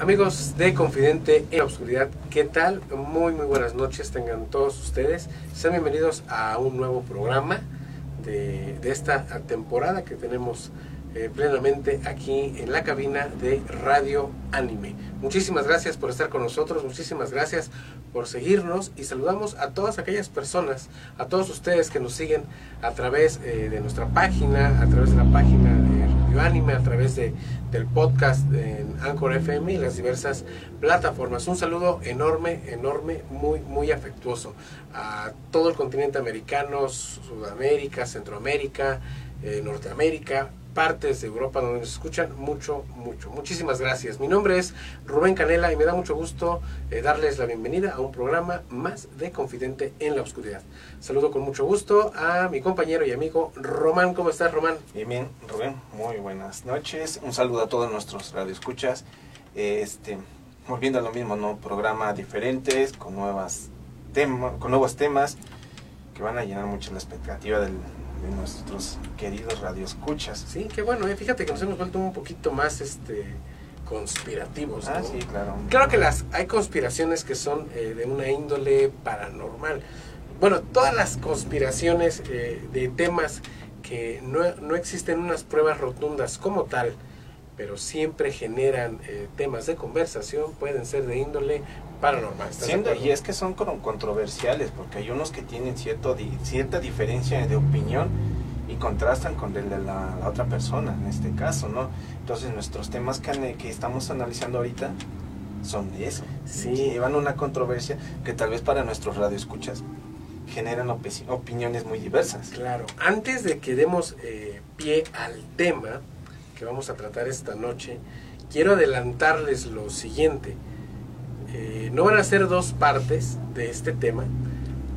Amigos de Confidente en la Oscuridad, ¿qué tal? Muy, muy buenas noches tengan todos ustedes. Sean bienvenidos a un nuevo programa de, de esta temporada que tenemos eh, plenamente aquí en la cabina de Radio Anime. Muchísimas gracias por estar con nosotros, muchísimas gracias por seguirnos y saludamos a todas aquellas personas, a todos ustedes que nos siguen a través eh, de nuestra página, a través de la página Anime, a través de, del podcast en Anchor FM y las diversas plataformas. Un saludo enorme, enorme, muy, muy afectuoso a todo el continente americano, Sudamérica, Centroamérica, eh, Norteamérica, partes de Europa donde nos escuchan mucho, mucho. Muchísimas gracias. Mi nombre es Rubén Canela y me da mucho gusto eh, darles la bienvenida a un programa más de Confidente en la Oscuridad. Saludo con mucho gusto a mi compañero y amigo Román. ¿Cómo estás, Román? Bien, bien, Rubén. Muy buenas noches. Un saludo a todos nuestros radioescuchas. Este, volviendo a lo mismo, ¿no? Programa diferentes, con nuevas temas, con nuevos temas que van a llenar mucho la expectativa del, de nuestros queridos radioescuchas. Sí, qué bueno, ¿eh? fíjate que nos hemos vuelto un poquito más este conspirativos. Ah, ¿no? sí, claro. Claro que las hay conspiraciones que son eh, de una índole paranormal. Bueno, todas las conspiraciones eh, de temas que no, no, existen unas pruebas rotundas como tal, pero siempre generan eh, temas de conversación, pueden ser de índole paranormal. Siendo, y es que son controversiales, porque hay unos que tienen cierto di, cierta diferencia de opinión y contrastan con el de la, la, otra persona, en este caso, ¿no? Entonces nuestros temas que, que estamos analizando ahorita son de eso. Sí. Llevan una controversia que tal vez para nuestros radioescuchas generan op opiniones muy diversas. Claro. Antes de que demos eh, pie al tema que vamos a tratar esta noche, quiero adelantarles lo siguiente. Eh, no van a ser dos partes de este tema,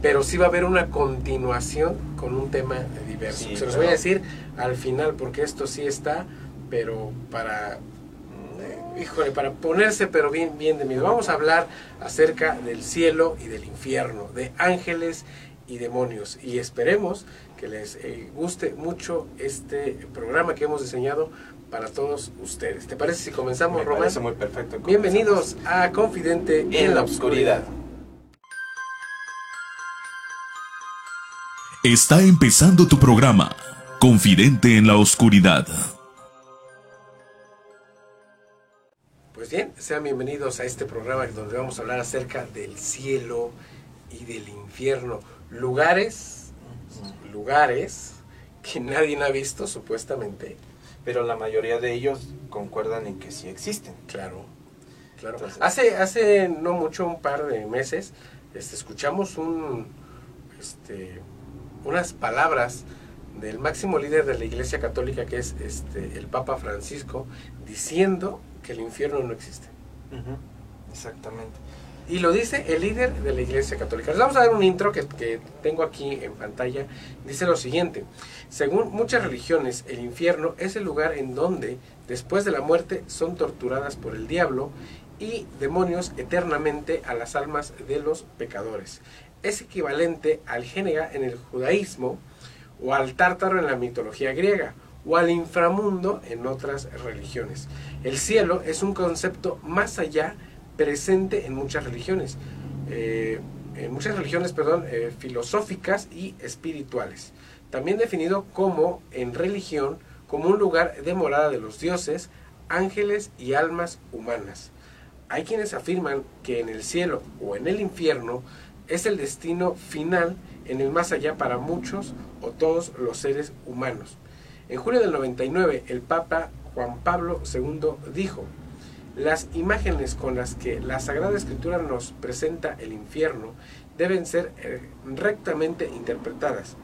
pero sí va a haber una continuación con un tema diverso. Sí, Se los voy a decir al final porque esto sí está, pero para, eh, híjole, para ponerse pero bien, bien de miedo. Vamos a hablar acerca del cielo y del infierno, de ángeles y demonios. Y esperemos que les eh, guste mucho este programa que hemos diseñado para todos ustedes. ¿Te parece si comenzamos, Me Román? parece muy perfecto. Bienvenidos a Confidente en, en la oscuridad. Está empezando tu programa, Confidente en la Oscuridad. Pues bien, sean bienvenidos a este programa donde vamos a hablar acerca del cielo y del infierno. Lugares, lugares que nadie ha visto supuestamente. Pero la mayoría de ellos concuerdan en que sí existen. Claro, claro. Entonces- hace, hace no mucho, un par de meses, este, escuchamos un, este, unas palabras del máximo líder de la Iglesia Católica, que es este, el Papa Francisco, diciendo que el infierno no existe. Exactamente. Y lo dice el líder de la Iglesia Católica. Les vamos a dar un intro que, tengo aquí en pantalla. Dice lo siguiente. Según muchas religiones, el infierno es el lugar en donde, después de la muerte, son torturadas por el diablo y demonios eternamente a las almas de los pecadores. Es equivalente al génega en el judaísmo o al tártaro en la mitología griega o al inframundo en otras religiones. El cielo es un concepto más allá presente en muchas religiones, eh, en muchas religiones, perdón, eh, filosóficas y espirituales. También definido como en religión como un lugar de morada de los dioses, ángeles y almas humanas. Hay quienes afirman que en el cielo o en el infierno es el destino final en el más allá para muchos o todos los seres humanos. En julio del 99, el Papa Juan Pablo II dijo, las imágenes con las que la Sagrada Escritura nos presenta el infierno deben ser eh, rectamente interpretadas.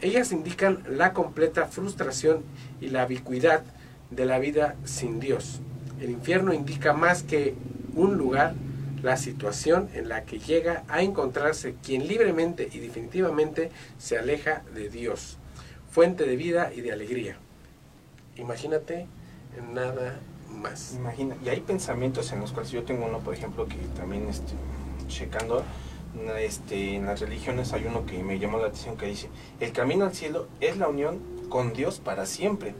Ellas indican la completa frustración y la vacuidad de la vida sin Dios. El infierno indica más que un lugar, la situación en la que llega a encontrarse quien libremente y definitivamente se aleja de Dios, fuente de vida y de alegría. Imagínate nada más. Imagina, y hay pensamientos en los cuales yo tengo uno, por ejemplo, que también este, checando, este, en las religiones hay uno que me llamó la atención que dice, el camino al cielo es la unión con Dios para siempre.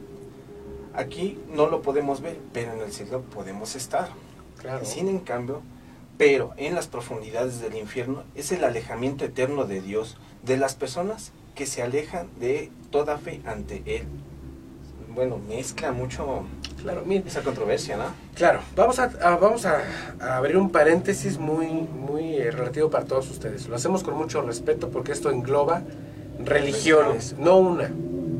Aquí no lo podemos ver, pero en el cielo podemos estar. Claro. Sin en cambio, pero en las profundidades del infierno es el alejamiento eterno de Dios, de las personas que se alejan de toda fe ante Él. Bueno, mezcla mucho Claro, mire, esa controversia, ¿no? Claro, vamos a, a- vamos a, a abrir un paréntesis muy, muy eh, relativo para todos ustedes. Lo hacemos con mucho respeto porque esto engloba religiones, no una,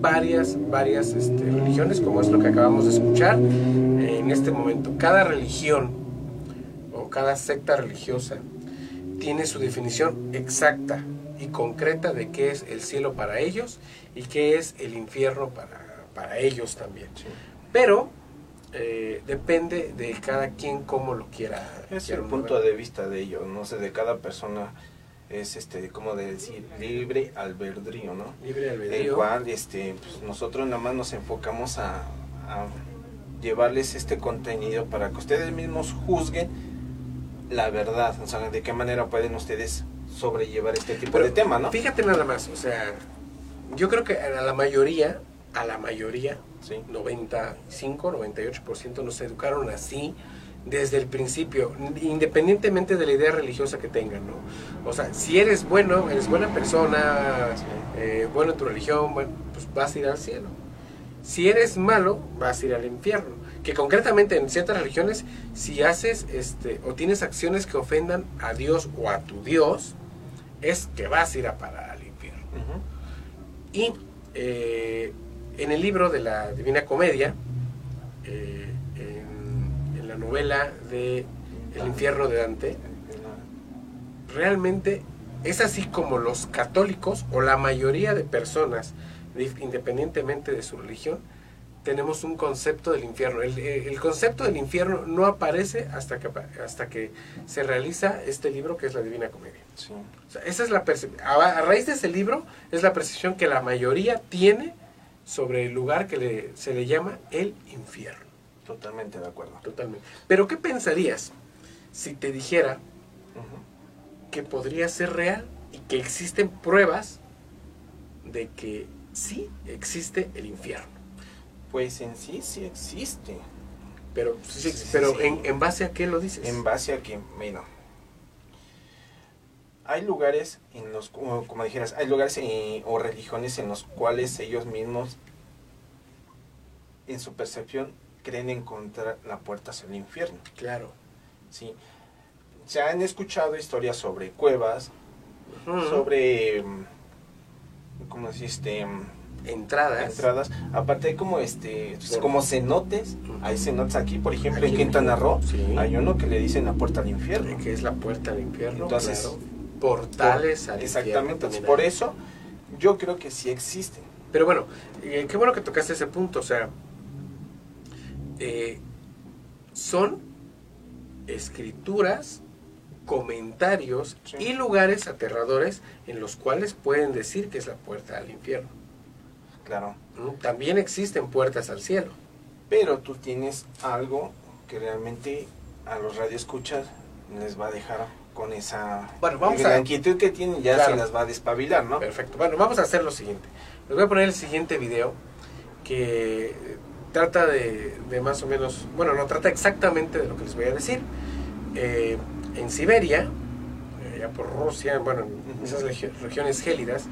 varias, varias este, religiones, como es lo que acabamos de escuchar eh, en este momento. Cada religión o cada secta religiosa tiene su definición exacta y concreta de qué es el cielo para ellos y qué es el infierno para, para ellos también. Pero eh, depende de cada quien cómo lo quiera. Es quiera el punto de vista de ellos, no sé, de cada persona es este, como de decir, libre albedrío, ¿no? Libre El albedrío. cual este, pues, nosotros nada más nos enfocamos a, a llevarles este contenido para que ustedes mismos juzguen la verdad, o sea, de qué manera pueden ustedes sobrellevar este tipo Pero de tema, ¿no? Fíjate nada más, o sea, yo creo que a la mayoría, a la mayoría, Sí. 95, 98% nos educaron así desde el principio, independientemente de la idea religiosa que tengan, ¿no? O sea, si eres bueno, eres buena persona, eh, bueno en tu religión, bueno, pues vas a ir al cielo. Si eres malo, vas a ir al infierno. Que concretamente en ciertas religiones, si haces este o tienes acciones que ofendan a Dios o a tu Dios, es que vas a ir a parar al infierno. Y eh, en el libro de la Divina Comedia, eh, en, en la novela de El infierno de Dante, realmente es así como los católicos o la mayoría de personas, independientemente de su religión, tenemos un concepto del infierno. El, el- el concepto del infierno no aparece hasta que, hasta que se realiza este libro que es la Divina Comedia. Sí. O sea, esa es la a, a raíz de ese libro es la percepción que la mayoría tiene sobre el lugar que le- se le llama el infierno. Totalmente de acuerdo. Totalmente. Pero ¿qué pensarías si te dijera que podría ser real y que existen pruebas de que sí existe el infierno? Pues en sí sí existe. Pero, sí, Sí, sí, pero sí. En, ¿en base a qué lo dices? En base a que, mira, hay lugares en los, como, como dijeras, hay lugares eh, o religiones en los cuales ellos mismos, en su percepción, creen encontrar la puerta hacia el infierno. Claro. ¿sí? Se han escuchado historias sobre cuevas, sobre, mm, ¿cómo deciste? entradas. entradas. Aparte hay como este, Por- como cenotes, hay cenotes aquí, por ejemplo, Aquí en en Quintana Roo, Sí. hay uno que le dicen la puerta al infierno. que es la puerta al infierno. Entonces, claro. Portales al infierno Exactamente, también por eso yo creo que sí existen. Pero bueno, eh, qué bueno que tocaste ese punto. O sea, eh, son escrituras, comentarios Sí. y lugares aterradores en los cuales pueden decir que es la puerta al infierno. Claro. También existen puertas al cielo. Pero tú tienes algo que realmente a los radioescuchas les va a dejar con esa Bueno, vamos la a- inquietud que tienen ya Claro. se las va a despabilar, ¿no? Perfecto. Bueno, vamos a hacer lo siguiente. Les voy a poner el siguiente video que eh, trata de, de más o menos, bueno, no trata exactamente de lo que les voy a decir. Eh, en Siberia, eh, ya por Rusia, bueno, en esas regiones gélidas,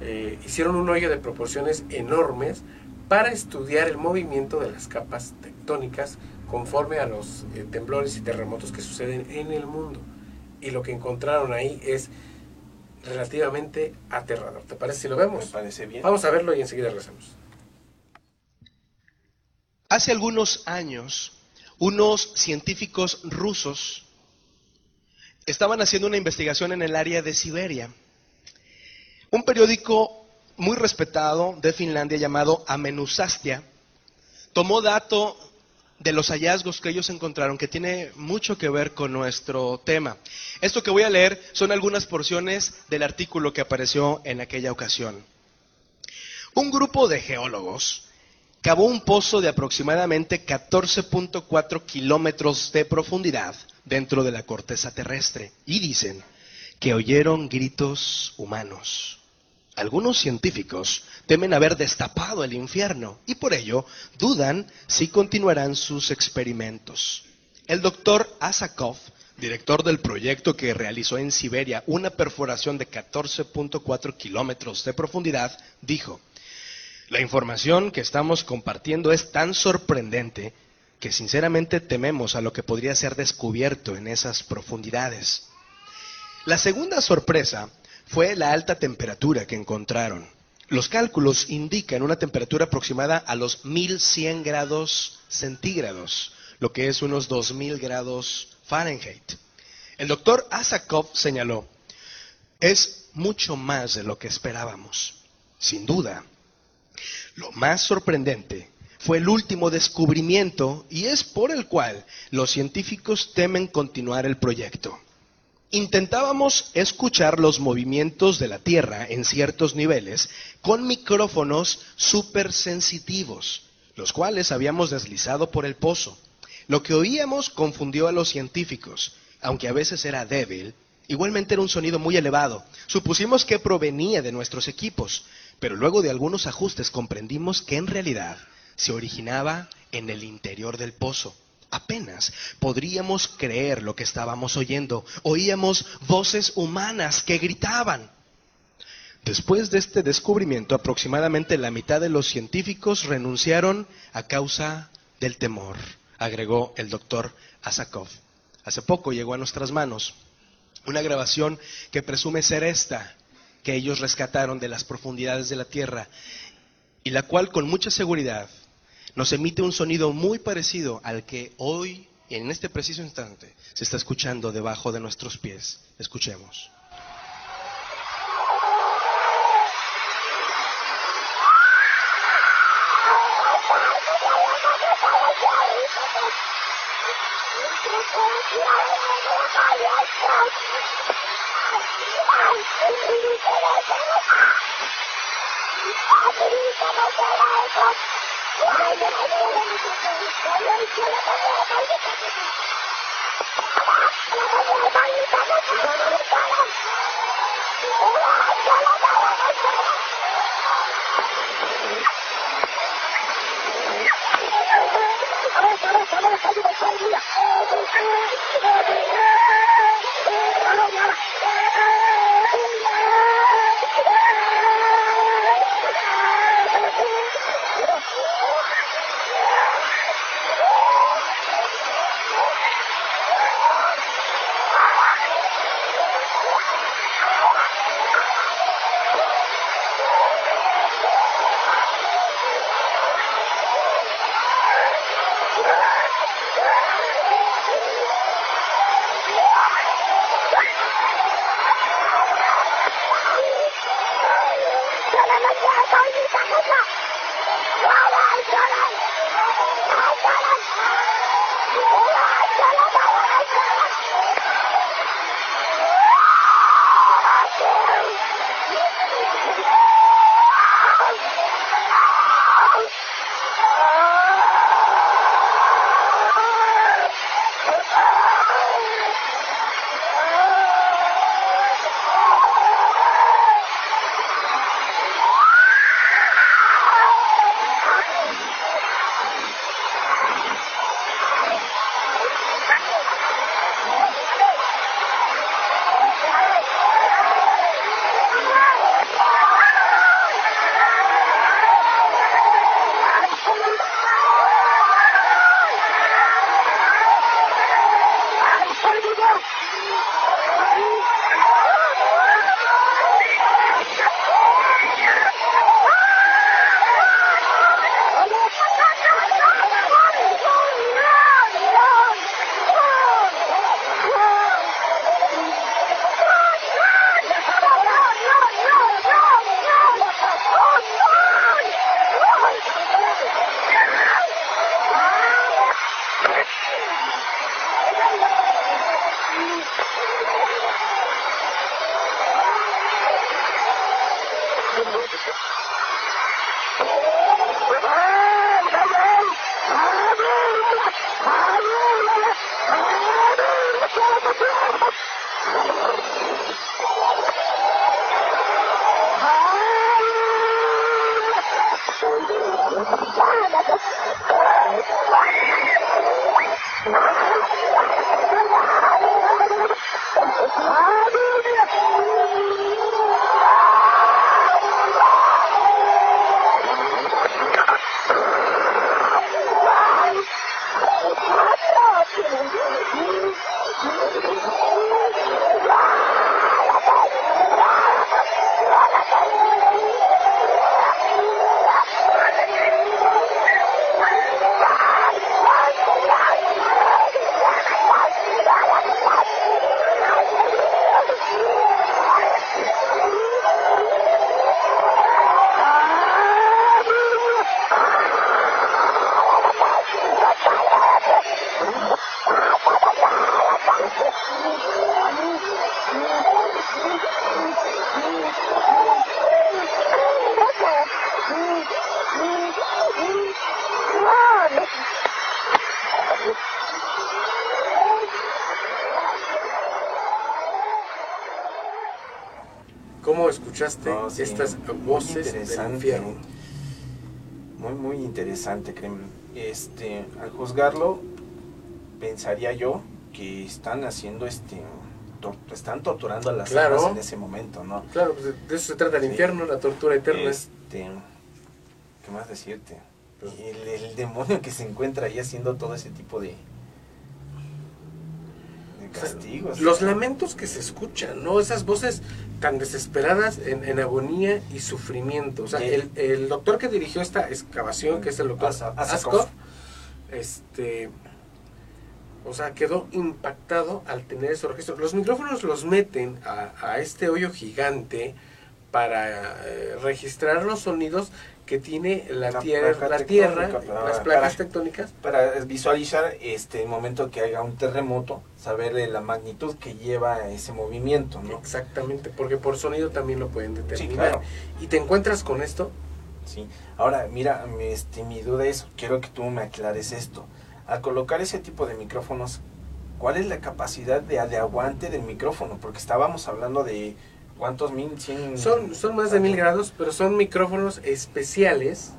eh, hicieron un hoyo de proporciones enormes para estudiar el movimiento de las capas tectónicas conforme a los eh, temblores y terremotos que suceden en el mundo. Y lo que encontraron ahí es relativamente aterrador. ¿Te parece si lo Me vemos? parece bien. Vamos a verlo y enseguida regresamos. Hace algunos años, unos científicos rusos estaban haciendo una investigación en el área de Siberia. Un periódico muy respetado de Finlandia llamado Amenusastia tomó dato de los hallazgos que ellos encontraron que tiene mucho que ver con nuestro tema. Esto que voy a leer son algunas porciones del artículo que apareció en aquella ocasión. Un grupo de geólogos cavó un pozo de aproximadamente 14.4 kilómetros de profundidad dentro de la corteza terrestre y dicen que oyeron gritos humanos. Algunos científicos temen haber destapado el infierno y por ello dudan si continuarán sus experimentos. El doctor Asakov, director del proyecto que realizó en Siberia una perforación de 14.4 kilómetros de profundidad, dijo, la información que estamos compartiendo es tan sorprendente que sinceramente tememos a lo que podría ser descubierto en esas profundidades. La segunda sorpresa fue la alta temperatura que encontraron. Los cálculos indican una temperatura aproximada a los 1100 grados centígrados, lo que es unos 2000 grados Fahrenheit. El doctor Asakov señaló, es mucho más de lo que esperábamos. Sin duda, lo más sorprendente fue el último descubrimiento y es por el cual los científicos temen continuar el proyecto. Intentábamos escuchar los movimientos de la Tierra en ciertos niveles con micrófonos supersensitivos, los cuales habíamos deslizado por el pozo. Lo que oíamos confundió a los científicos, aunque a veces era débil, igualmente era un sonido muy elevado. Supusimos que provenía de nuestros equipos, pero luego de algunos ajustes comprendimos que en realidad se originaba en el interior del pozo. Apenas podríamos creer lo que estábamos oyendo. Oíamos voces humanas que gritaban. Después de este descubrimiento, aproximadamente la mitad de los científicos renunciaron a causa del temor, agregó el doctor Asakov. Hace poco llegó a nuestras manos una grabación que presume ser esta, que ellos rescataron de las profundidades de la tierra, y la cual con mucha seguridad nos emite un sonido muy parecido al que hoy, en este preciso instante, se está escuchando debajo de nuestros pies. Escuchemos. Oh, escuchaste No, sí, estas voces del infierno? Muy, muy interesante, créeme. Este, al juzgarlo, pensaría yo que están haciendo este. tor- están torturando a las Claro. almas en ese momento, ¿no? Claro, pues de- eso se trata el Sí. infierno, la tortura eterna. Este, ¿Qué más decirte? El, el demonio que se encuentra ahí haciendo todo ese tipo de, de castigos. Los lamentos que se escuchan, ¿no? Esas voces tan desesperadas en, en agonía y sufrimiento. O sea, Sí. el, el doctor que dirigió esta excavación, que es el doctor Asa- Askov, Asakov. este, o sea, quedó impactado al tener esos registros. Los micrófonos los meten a, a este hoyo gigante para eh, registrar los sonidos que tiene la, La tierra, la tierra, para- las placas para- tectónicas. Para visualizar este momento que haya un terremoto, saber de la magnitud que lleva ese movimiento, ¿no? Exactamente, porque por sonido también lo pueden determinar. claro. Y te encuentras con esto, Sí. Ahora, mira, mi, este, mi duda es, quiero que tú me aclares esto. Al colocar ese tipo de micrófonos, ¿cuál es la capacidad de, de aguante del micrófono? Porque estábamos hablando de cuántos mil, cien... son, son más de mil grados, pero son micrófonos especiales,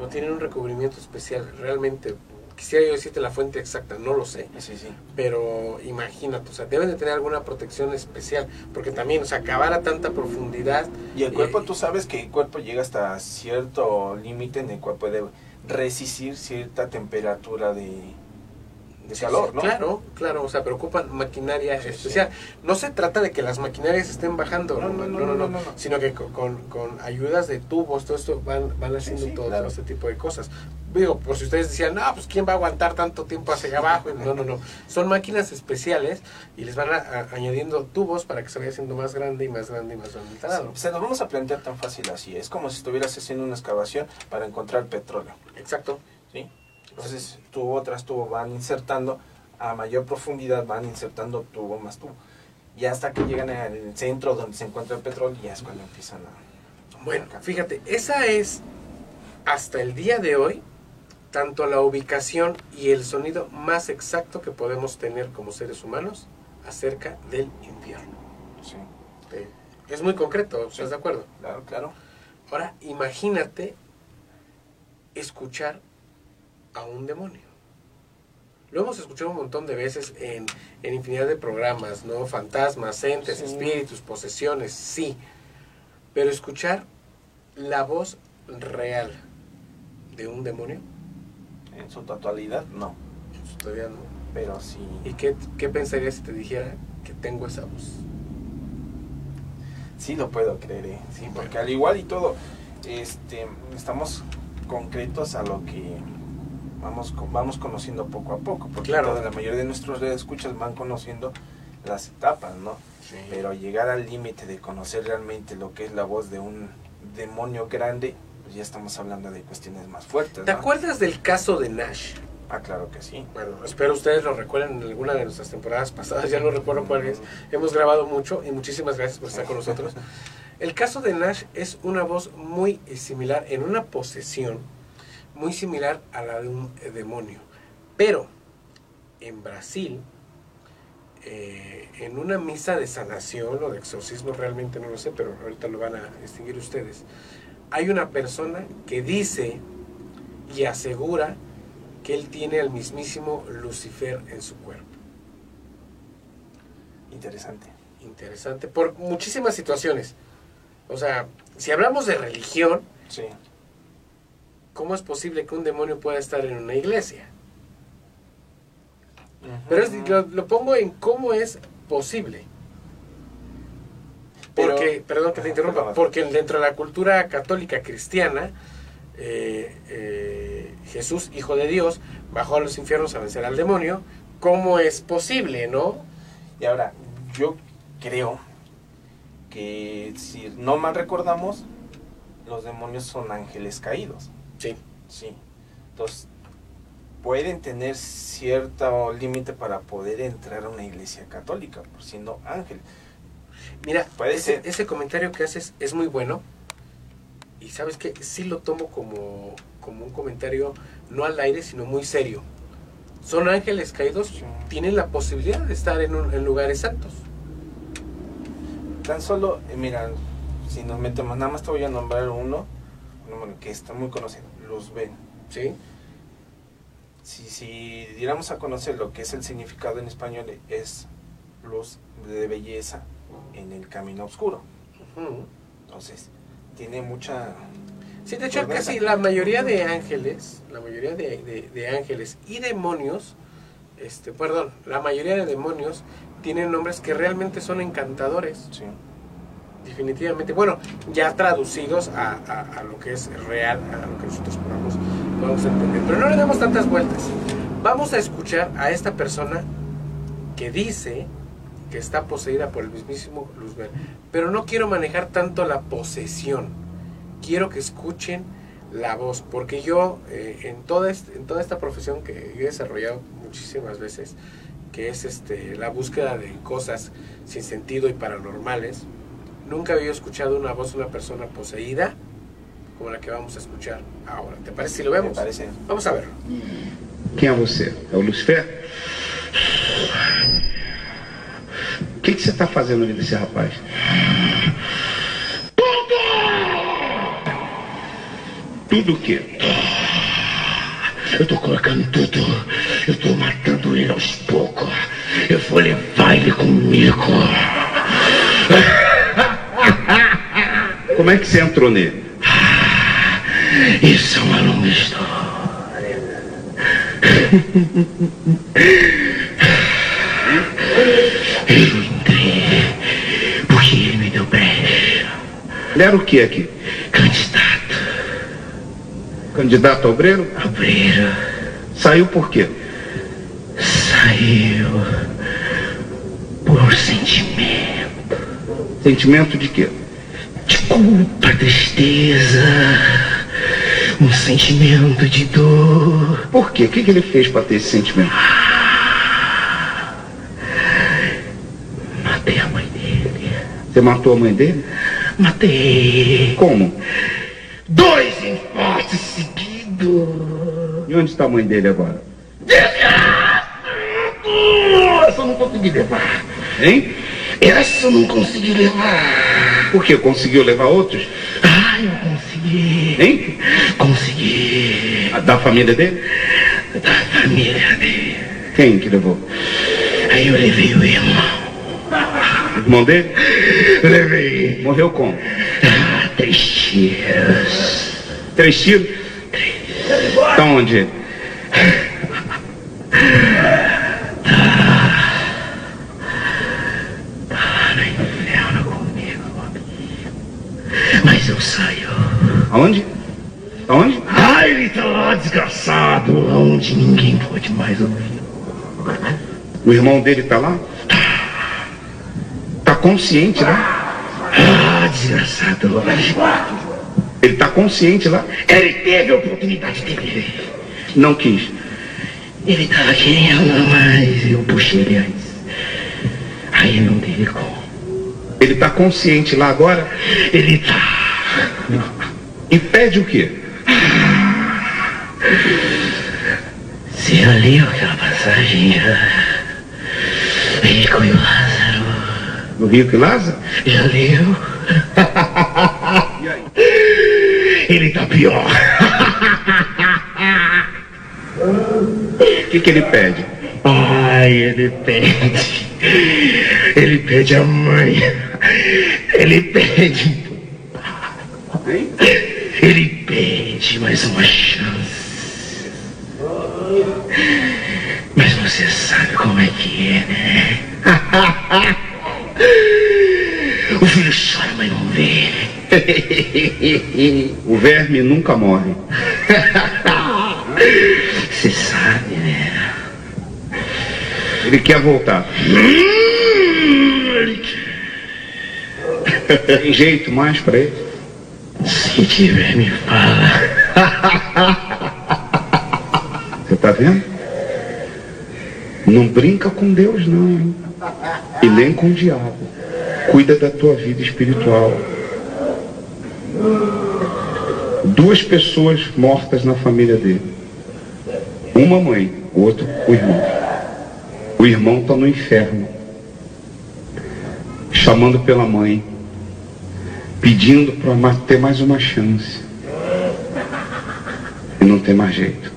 no tienen un recubrimiento especial, realmente. Quisiera yo decirte la fuente exacta, no lo sé, Sí, sí. pero imagínate, o sea, deben de tener alguna protección especial, porque también, o sea, acabar a tanta profundidad, Y el cuerpo, Eh, tú sabes que el cuerpo llega hasta cierto límite en el cual puede resistir cierta temperatura de, de Sí, calor, ¿no? Claro, claro, o sea, pero ocupan maquinaria Sí, especial. No se trata de que las maquinarias estén bajando, No, no, no, no, no, no. sino que con, con- ayudas de tubos, todo esto van, van haciendo todo, claro. todo este tipo de cosas. Digo, por si ustedes decían, no, pues quién va a aguantar tanto tiempo hacia abajo. No, no, no. Son máquinas especiales y les van a- a- añadiendo tubos para que se vaya haciendo más grande y más grande y más grande. Se nos vamos a plantear tan fácil así. Es como si estuvieras haciendo una excavación para encontrar petróleo. Exacto. ¿sí? Entonces, tubo tras tubo van insertando, a mayor profundidad van insertando tubo más tubo. Y hasta que llegan al centro donde se encuentra el petróleo, ya es cuando empiezan a... Bueno, fíjate, esa es hasta el día de hoy tanto la ubicación y el sonido más exacto que podemos tener como seres humanos acerca del infierno. Sí, Eh, Es muy concreto, ¿estás Sí. de acuerdo? claro, claro. Ahora, imagínate escuchar a un demonio. Lo hemos escuchado un montón de veces en, en infinidad de programas, ¿no? Fantasmas, entes, Sí. espíritus, posesiones, sí. Pero escuchar la voz real de un demonio, En su totalidad, no. pues todavía no. Pero sí... ¿Y qué, qué pensarías si te dijera que tengo esa voz? Sí lo puedo creer, ¿eh? sí, porque al igual y todo, este, estamos concretos a lo que vamos, vamos conociendo poco a poco, porque Claro. toda la mayoría de nuestros escuchas van conociendo las etapas, ¿no? Pero llegar al límite de conocer realmente lo que es la voz de un demonio grande, pues ya estamos hablando de cuestiones más fuertes, ¿Te ¿no? acuerdas del caso de Nash? Ah, claro que sí. Bueno, espero ustedes lo recuerden en alguna de nuestras temporadas pasadas, ya no recuerdo cuál es. Hemos grabado mucho y muchísimas gracias por estar con nosotros. El caso de Nash es una voz muy similar, en una posesión muy similar a la de un eh, demonio. Pero en Brasil, eh, en una misa de sanación o de exorcismo, realmente no lo sé, pero ahorita lo van a distinguir ustedes, hay una persona que dice y asegura que él tiene al mismísimo Lucifer en su cuerpo. Interesante. Interesante, por muchísimas situaciones. O sea, si hablamos de religión, Sí. ¿Cómo es posible que un demonio pueda estar en una iglesia? Pero es- lo, lo pongo en cómo es posible. Pero- Porque, perdón que te interrumpa, porque dentro de la cultura católica cristiana, eh, eh, Jesús, Hijo de Dios, bajó a los infiernos a vencer al demonio. ¿Cómo es posible, no? Y ahora, yo creo que si no mal recordamos, los demonios son ángeles caídos. Sí. Sí. Entonces, pueden tener cierto límite para poder entrar a una iglesia católica, por siendo ángel. Mira, Puede ese, ser. ese comentario que haces es muy bueno. Y sabes que sí lo tomo como, como un comentario no al aire, sino muy serio. Son ángeles caídos, Sí. tienen la posibilidad de estar en, un- en lugares santos. Tan solo, eh, mira, si nos metemos, nada más te voy a nombrar uno, uno que está muy conocido, Luz Ben. ¿sí? Si, si diéramos a conocer lo que es el significado en español, es luz de belleza en el camino oscuro. Entonces, tiene mucha... Sí, de hecho casi la mayoría de ángeles, la mayoría de, de- de ángeles y demonios, este, perdón, la mayoría de demonios tienen nombres que realmente son encantadores, Sí. Definitivamente. Bueno, ya traducidos a, a- lo que es real, a lo que nosotros podamos, podamos entender. Pero no le damos tantas vueltas. Vamos a escuchar a esta persona que dice que está poseída por el mismísimo Luzbel. Pero no quiero manejar tanto la posesión. Quiero que escuchen la voz. Porque yo, eh, en, toda en toda esta profesión que he desarrollado muchísimas veces, que es este, la búsqueda de cosas sin sentido y paranormales, nunca había escuchado una voz de una persona poseída como la que vamos a escuchar ahora. ¿Te parece si lo Me vemos? parece. Vamos a verlo. Quem é você? É o Lucifer? O que, que você está fazendo ali desse rapaz? Tudo! Tudo o quê? Eu tô colocando tudo. Eu tô matando ele aos poucos. Eu vou levar ele comigo. Como é que você entrou nele? Isso é uma longa história. Eu entrei porque ele me deu brecha. Ele era o que aqui? Candidato, Candidato a obreiro? obreiro, Saiu por quê? saiu por sentimento. Sentimento de quê? de culpa, tristeza, um sentimento de dor. Por quê? O que, que ele fez para ter esse sentimento? Matei a mãe dele. Você matou a mãe dele? Matei Como? dois infartos seguidos. E onde está a mãe dele agora? Essa eu não consegui levar. Hein? Essa eu não consegui levar. Por quê? Conseguiu levar outros? Ah, eu consegui. Hein? Consegui. A Da família dele? Da família dele. Quem que levou? Aí eu levei o irmão. O irmão dele? Levei. Morreu como? Ah, três tiros. Três tiros? Tá onde ele? Tá no inferno comigo, amigo. Mas eu saio. Aonde? Aonde? Ai, ele tá lá, desgraçado, onde ninguém pode mais ouvir. O irmão dele tá lá? Tá consciente lá? Ah, desgraçado. Ele tá consciente lá? Ele teve a oportunidade de ver. Não quis. Ele tava querendo, mas eu puxei ele antes. Aí não teve como. Ele tá consciente lá agora? Ele tá. E pede o quê? Você já leu aquela passagem? Rico e Lázaro. No Rio que Lázaro? Já leu? E? Ele tá pior. O que, que ele pede? Ai, ele pede. Ele pede a mãe. Ele pede. Hein? Ele pede mais uma chance. Mas você sabe como é que é, né? O filho chora, mas não vê. O verme nunca morre. Você sabe, né? Ele quer voltar. Hum. Tem jeito mais pra ele? Se tiver, me fala. Você tá vendo? Não brinca com Deus não, hein? E nem com o diabo. Cuida da tua vida espiritual. Duas pessoas mortas na família dele. Uma mãe, o outro o irmão. O irmão está no inferno. Chamando pela mãe. Pedindo para ter mais uma chance. E não tem mais jeito.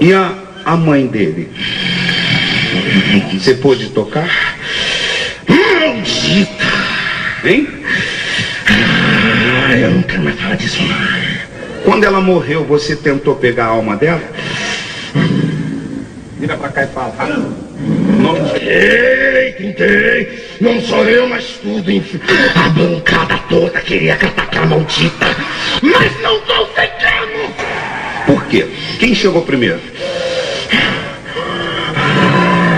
E a, a mãe dele? Você pôde tocar? Maldita! Hein? Ah, eu não quero mais falar disso não. Quando ela morreu, você tentou pegar a alma dela? Vira pra cá e fala. Não- Ei, tentei! Não sou eu, mas tudo, enfim. A bancada toda queria catar aquela maldita, mas não conseguimos! Por quê? Quem chegou primeiro?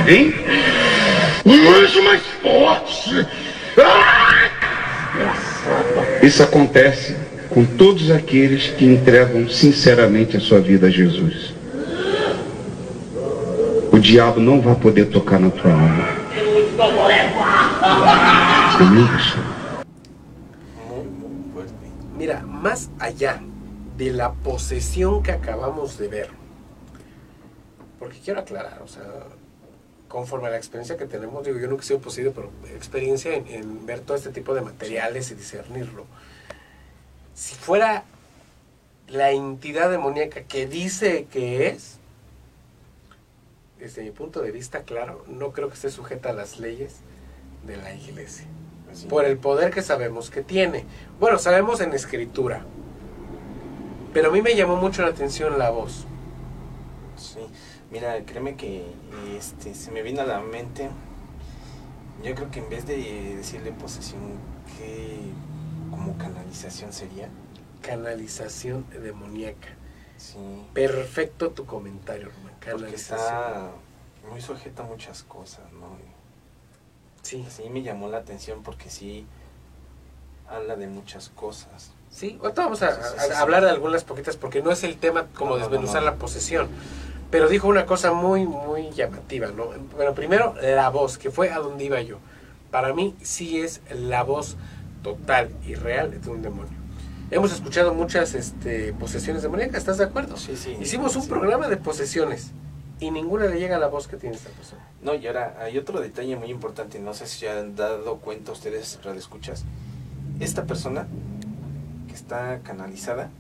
Hein? Um anjo mais forte! Ah! Isso acontece com todos aqueles que entregam sinceramente a sua vida a Jesus. O diabo não vai poder tocar na tua alma. Mira, más allá de la posesión que acabamos de ver, porque quiero aclarar, o sea, conforme a la experiencia que tenemos, digo, yo nunca he sido poseído, pero experiencia en, en ver todo este tipo de materiales y discernirlo. Si fuera la entidad demoníaca que dice que es, desde mi punto de vista, claro, no creo que esté sujeta a las leyes de la iglesia Así. por el poder que sabemos que tiene. Bueno, sabemos en escritura. Pero a mí me llamó mucho la atención la voz. Sí, mira, créeme que este, se me vino a la mente, yo creo que en vez de decirle posesión, que como canalización sería. Canalización demoníaca. Sí, Perfecto tu comentario, Román. Porque está muy sujeta a muchas cosas, ¿no? Sí, Sí, me llamó la atención porque sí habla de muchas cosas. sí. Ahorita vamos a, hablar de algunas poquitas porque no es el tema como No, desmenuzar no. la posesión. Pero dijo una cosa muy, muy llamativa, ¿no? Bueno, primero la voz, que fue a donde iba yo. Para mí sí es la voz total y real de un demonio. Hemos escuchado muchas este, posesiones demoníacas, ¿estás de acuerdo? Sí, sí. Hicimos un sí. programa de posesiones y ninguna le llega a la voz que tiene esta persona. No, y ahora hay otro detalle muy importante, no sé si han dado cuenta ustedes, escuchas. Esta persona que está canalizada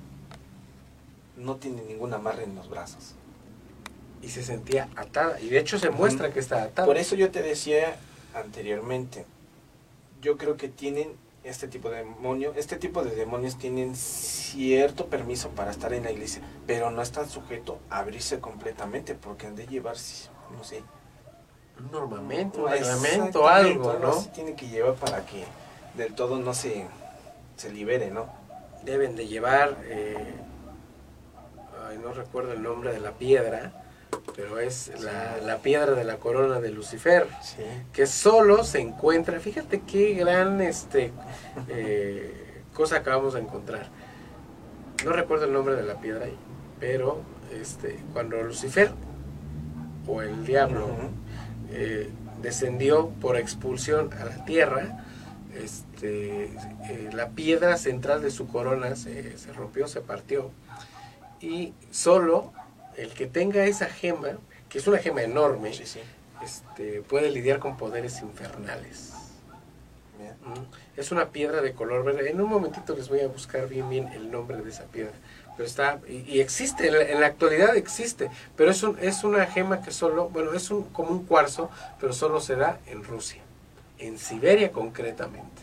no tiene ningún amarre en los brazos. Y se sentía atada. Y de hecho se muestra que está atada. Por eso yo te decía anteriormente, yo creo que tienen este tipo de demonio, este tipo de demonios tienen cierto permiso para estar en la iglesia, pero no están sujetos a abrirse completamente porque han de llevar, no sé, Un normamento, un reglamento, algo, ¿no? se tiene que llevar para que del todo no se, se libere, ¿no? Deben de llevar, eh, ay, no recuerdo el nombre de la piedra, pero es la, la piedra de la corona de Lucifer. Sí. que solo se encuentra, fíjate qué gran este eh, cosa acabamos de encontrar. No recuerdo el nombre de la piedra ahí, pero este cuando Lucifer o el diablo eh, descendió por expulsión a la tierra, este, eh, la piedra central de su corona se, se rompió, se partió, y solo el que tenga esa gema, que es una gema enorme, Sí, sí. este, puede lidiar con poderes infernales. ¿Mm? Es una piedra de color verde. En un momentito les voy a buscar bien bien el nombre de esa piedra. Pero está, y, y existe, en la, en la actualidad existe, pero es, un, es una gema que solo, bueno, es un, como un cuarzo, pero solo se da en Rusia, en Siberia concretamente.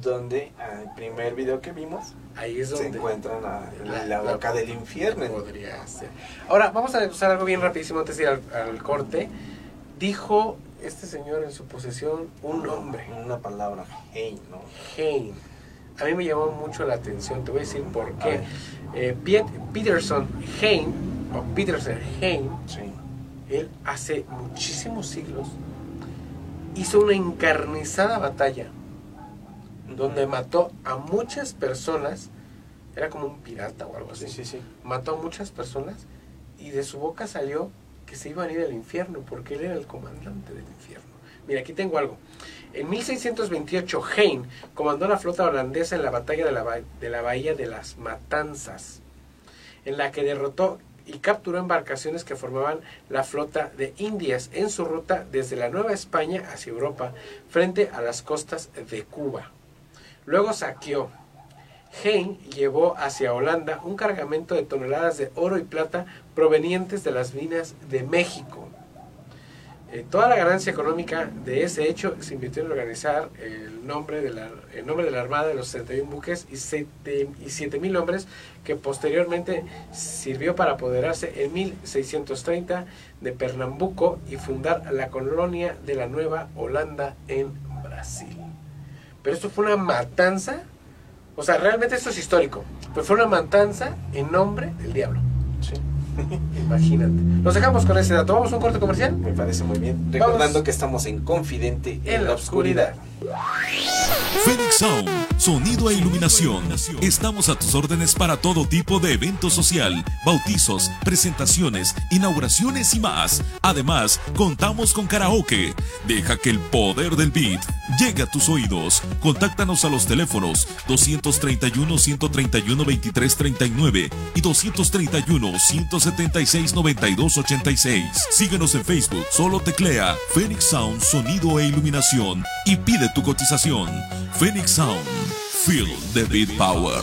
Donde al primer video que vimos Ahí es se donde encuentra la, la- la la- boca del infierno. podría ser. Ahora, vamos a usar algo bien rapidísimo antes de ir al, al corte. Dijo este señor en su posesión un nombre. Una palabra, hey, ¿no? Hein. A mí me llamó mucho la atención, te voy a decir por qué. Eh, Piet Peterson Hein, o Peterson Hein, Sí. él hace muchísimos siglos hizo una encarnizada batalla donde mató a muchas personas era como un pirata o algo así. Sí, sí, sí. Mató a muchas personas y de su boca salió que se iban a ir al infierno porque él era el comandante del infierno. Mira, aquí tengo algo. En 1628, Hein comandó la flota holandesa en la batalla de la, ba- de la bahía de las Matanzas, en la que derrotó y capturó embarcaciones que formaban la flota de Indias en su ruta desde la Nueva España hacia Europa, frente a las costas de Cuba. Luego saqueó. Hein llevó hacia Holanda un cargamento de toneladas de oro y plata provenientes de las minas de México. Eh, toda la ganancia económica de ese hecho se invirtió en organizar el nombre de la, nombre de la Armada de los 61 buques y 7 mil hombres que posteriormente sirvió para apoderarse en 1630 de Pernambuco y fundar la colonia de la Nueva Holanda en Brasil. Pero esto fue una matanza, o sea, realmente esto es histórico, pero fue una matanza en nombre del diablo. Sí. Imagínate. Nos dejamos con ese dato. ¿Vamos a un corte comercial? Me parece muy bien. Vamos. Recordando que estamos en Confidente en, la oscuridad. Phoenix Sound, sonido e iluminación. Estamos a tus órdenes para todo tipo de evento social, bautizos, presentaciones, inauguraciones y más. Además, contamos con karaoke. Deja que el poder del beat llegue a tus oídos. Contáctanos a los teléfonos 231 131 2339 y 231 176 9286. Síguenos en Facebook, solo teclea Phoenix Sound Sonido e Iluminación y pide tu cotización. Phoenix Sound, feel the beat power.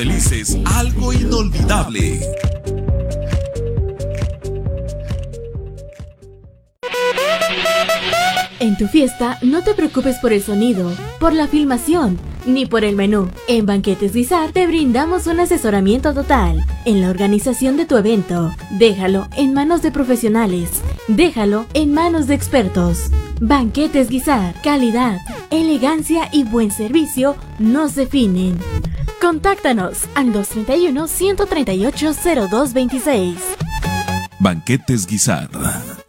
felices algo inolvidable. En tu fiesta no te preocupes por el sonido, por la filmación, ni por el menú. En Banquetes Guisar te brindamos un asesoramiento total en la organización de tu evento. Déjalo en manos de profesionales. Déjalo en manos de expertos. Banquetes Guisar, calidad, elegancia y buen servicio nos definen. Contáctanos al 231 138 0226. Banquetes Guisar,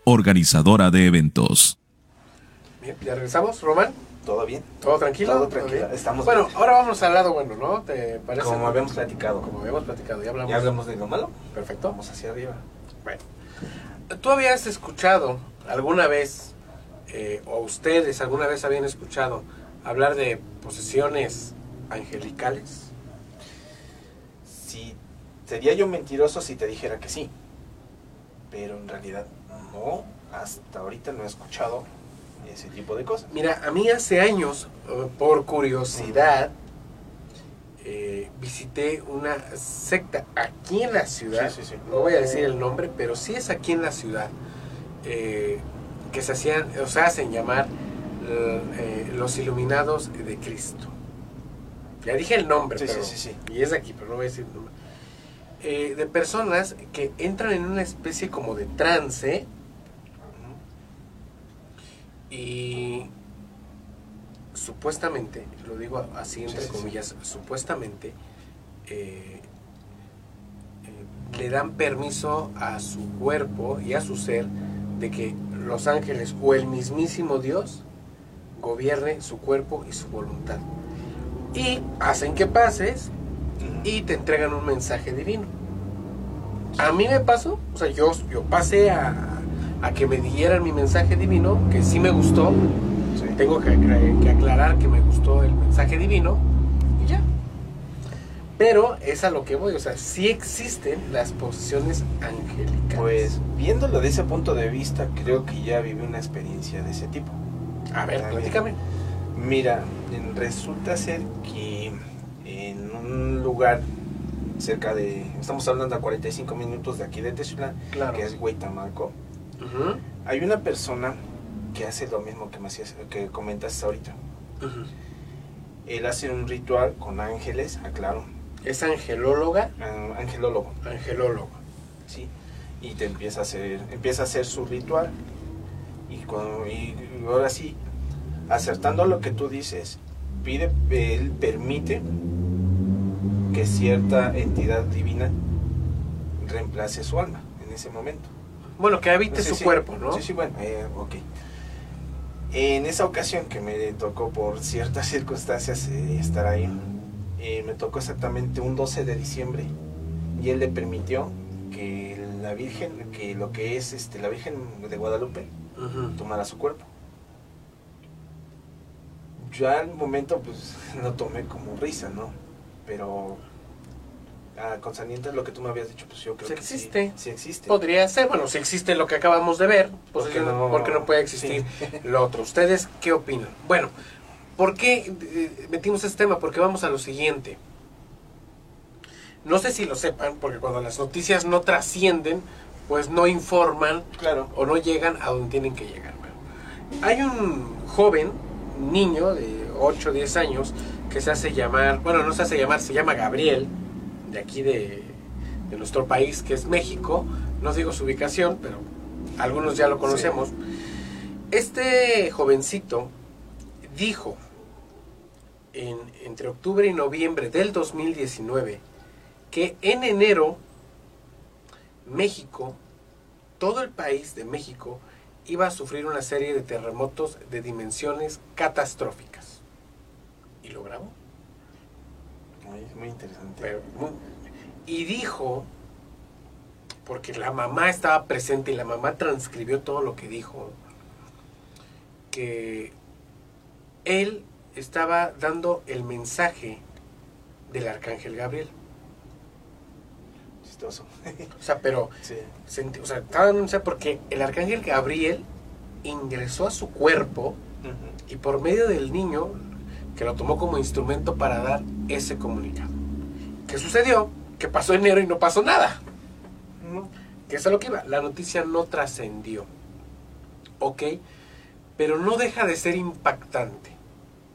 organizadora de eventos. Bien, ya regresamos, Román. ¿Todo bien? ¿Todo tranquilo? Todo tranquilo, estamos Bueno, bien. ahora vamos al lado bueno, ¿no? ¿Te parece? Como habíamos platicado. Como habíamos platicado, ya hablamos. ¿Ya hablamos de lo malo? Perfecto. Vamos hacia arriba. Bueno, ¿tú habías escuchado alguna vez, eh, o ustedes alguna vez habían escuchado hablar de posesiones angelicales? Sí, sería yo mentiroso si te dijera que sí. Pero en realidad no, hasta ahorita no he escuchado ese tipo de cosas. Mira, a mí hace años, eh, por curiosidad, eh, visité una secta aquí en la ciudad. Sí, sí, sí. No voy a decir el nombre, pero sí es aquí en la ciudad. eh, que se hacían, o se hacen llamar eh, los iluminados de Cristo. Ya dije el nombre, Sí, pero, sí, sí, sí. y es de aquí, pero no voy a decir el nombre. Eh, de personas que entran en una especie como de trance y supuestamente, lo digo así entre Sí, sí, sí. comillas, supuestamente eh, eh, le dan permiso a su cuerpo y a su ser de que los ángeles o el mismísimo Dios gobierne su cuerpo y su voluntad. Y hacen que pases y te entregan un mensaje divino. A mí me pasó, o sea, yo, yo pasé a, a que me dieran mi mensaje divino, que sí me gustó. Sí. Tengo que, que aclarar que me gustó el mensaje divino y ya. Pero es a lo que voy, o sea, sí existen las posesiones angélicas. Pues viéndolo de ese punto de vista, creo que ya viví una experiencia de ese tipo. a ver, platícame. Mira, resulta ser que en un lugar cerca de, estamos hablando a 45 minutos de aquí de Texulan, Claro. que es Huitamalco. Hay una persona que hace lo mismo que, me hacías, que comentas ahorita. Él hace un ritual con ángeles, aclaro, Es angelóloga, ah, angelólogo, angelólogo. ¿sí? Y te empieza a hacer, empieza a hacer su ritual. Y, cuando- y ahora sí, acertando lo que tú dices, pide, él permite que cierta entidad divina reemplace su alma en ese momento. Bueno, que habite Sí, su sí. cuerpo, ¿no? Sí, sí, bueno, eh, ok. En esa ocasión que me tocó por ciertas circunstancias eh, estar ahí, eh, me tocó exactamente un 12 de diciembre y él le permitió que la Virgen, que lo que es este, la Virgen de Guadalupe, tomara su cuerpo. Yo al momento pues lo tomé como risa, ¿no? Pero a consaniente a lo que tú me habías dicho, pues yo creo Sí que existe. sí existe. Podría ser, bueno, si existe lo que acabamos de ver, pues ¿Por qué no, no? ¿por qué no puede existir lo otro? ¿Ustedes qué opinan? Bueno, ¿por qué eh, metimos este tema? Porque vamos a lo siguiente. No sé si lo sepan, porque cuando las noticias no trascienden, pues no informan Claro. o no llegan a donde tienen que llegar. Bueno, hay un joven, niño de 8 o 10 años, que se hace llamar, bueno, no se hace llamar, se llama Gabriel, de aquí de, de nuestro país, que es México. No digo su ubicación, pero algunos ya lo conocemos. Este jovencito dijo en, entre octubre y noviembre del 2019 que en enero México, todo el país de México, iba a sufrir una serie de terremotos de dimensiones catastróficas. ¿Y lo grabó? Muy, muy interesante. Pero muy- y dijo, porque la mamá estaba presente y la mamá transcribió todo lo que dijo, que él estaba dando el mensaje del arcángel Gabriel. Chistoso. O sea, pero sí. senti- o sea, estaba dando un mensaje porque el arcángel Gabriel ingresó a su cuerpo y por medio del niño que lo tomó como instrumento para dar ese comunicado. ¿Qué sucedió? Que pasó enero y no pasó nada. No. Que es lo que iba. La noticia no trascendió. ¿Ok? Pero no deja de ser impactante.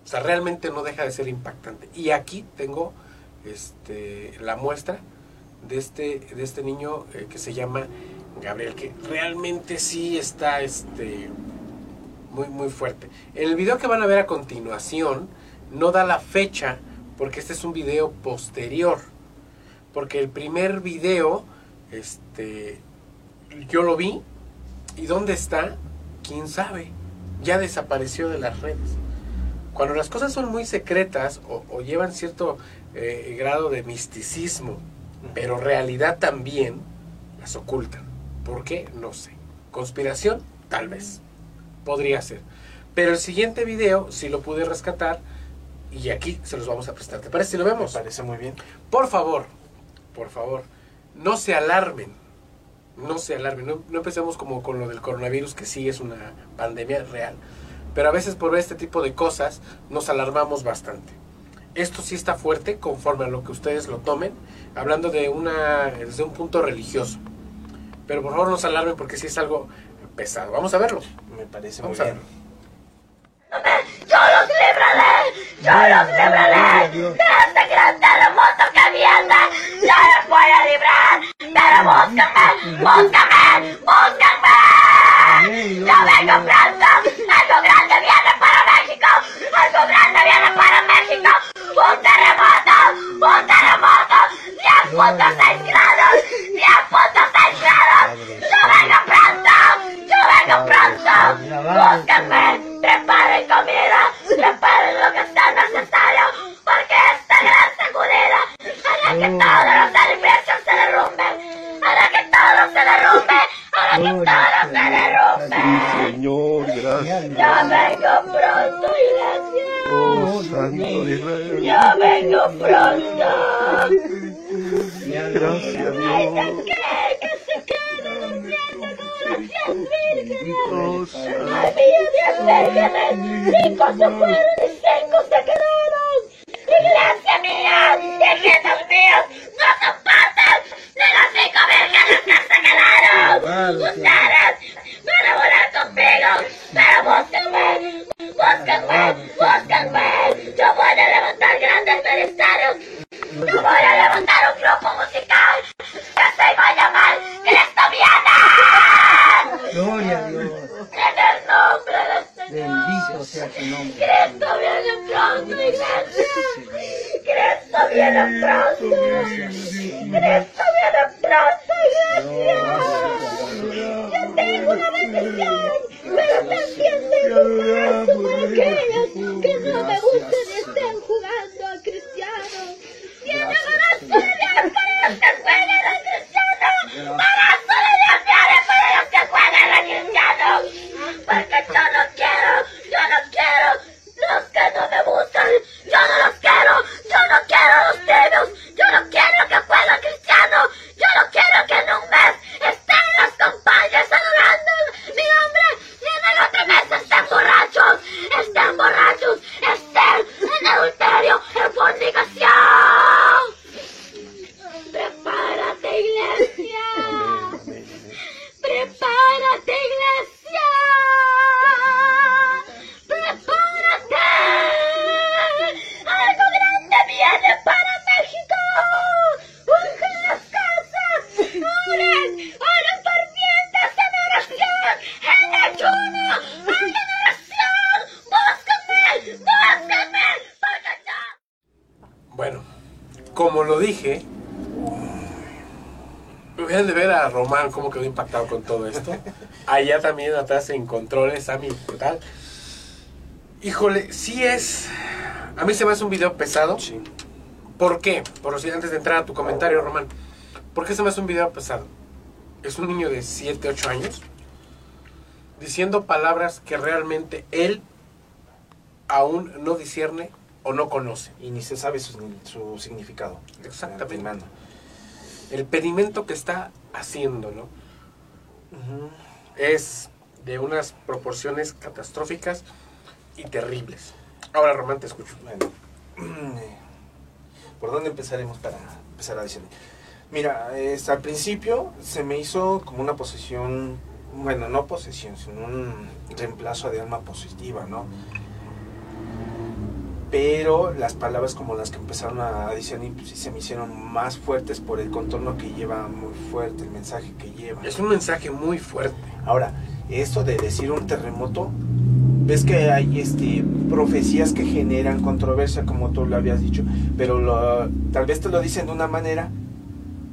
O sea, realmente no deja de ser impactante. Y aquí tengo este, la muestra de este, de este niño eh, que se llama Gabriel, que realmente sí está este, muy, muy fuerte. En el video que van a ver a continuación, no da la fecha, porque este es un video posterior. Porque el primer video, este, yo lo vi, y dónde está, quién sabe, ya desapareció de las redes. Cuando las cosas son muy secretas o, llevan cierto eh, grado de misticismo, pero realidad también, las ocultan. ¿Por qué? No sé. ¿Conspiración? Tal vez. Podría ser. Pero el siguiente video sí lo pude rescatar y aquí se los vamos a prestar. ¿Te parece si lo Me vemos? parece muy bien. Por favor, por favor, no se alarmen. No se alarmen. No, no empecemos como con lo del coronavirus, que sí es una pandemia real. Pero a veces por ver este tipo de cosas nos alarmamos bastante. Esto sí está fuerte conforme a lo que ustedes lo tomen, hablando de una desde un punto religioso. Pero por favor no se alarmen porque sí es algo pesado. Vamos a verlo. Me parece Vamos muy a bien. verlo. ¡Yo los libraré! ¡Yo los libraré! ¡De este gran terremoto que viene! ¡Yo los voy a librar! ¡Pero búscame! ¡Búscame! ¡Búscame! ¡Yo vengo pronto! ¡Algo grande viene para México! ¡Algo grande viene para México! ¡Un terremoto! ¡Un terremoto! ¡10 puntos 6 grados! ¡10 puntos 6 grados! ¡Yo vengo pronto! ¡Yo vengo pronto! ¡Búsquenme! ¡Preparen comida! ¡Preparen lo que sea necesario! Porque esta gran sacudida hará que todos los edificios se derrumben! ¡Hará que todo se derrumbe! ¡Hará que todo se derrumbe! Señor, gracias. ¡Yo vengo pronto, iglesia! Oh, Santo de Israel. ¡Yo vengo pronto! Gracias, Dios. Oh, Santo. Había ¡Déjate! Quedó impactado con todo esto. Allá también atrás en controles, a tal. Híjole, sí es. A mí se me hace un video pesado. Sí. ¿Por qué? Por si antes de entrar a tu comentario, Román. ¿Por qué se me hace un video pesado? Es un niño de 7, 8 años diciendo palabras que realmente él aún no discierne o no conoce. Y ni se sabe su, su significado. Exactamente. El pedimento que está haciendo, ¿no? Es de unas proporciones catastróficas y terribles. Ahora, Román, te escucho. Bueno, ¿por dónde empezaremos para empezar a decir? Mira, es, al principio se me hizo como una posesión, bueno, no posesión, sino un reemplazo de alma positiva, ¿no? Pero las palabras como las que empezaron a discernir pues, se me hicieron más fuertes por el contorno que lleva muy fuerte, el mensaje que lleva. Es un mensaje muy fuerte. Ahora, esto de decir un terremoto, ves que hay este profecías que generan controversia, como tú lo habías dicho, pero lo- tal vez te lo dicen de una manera,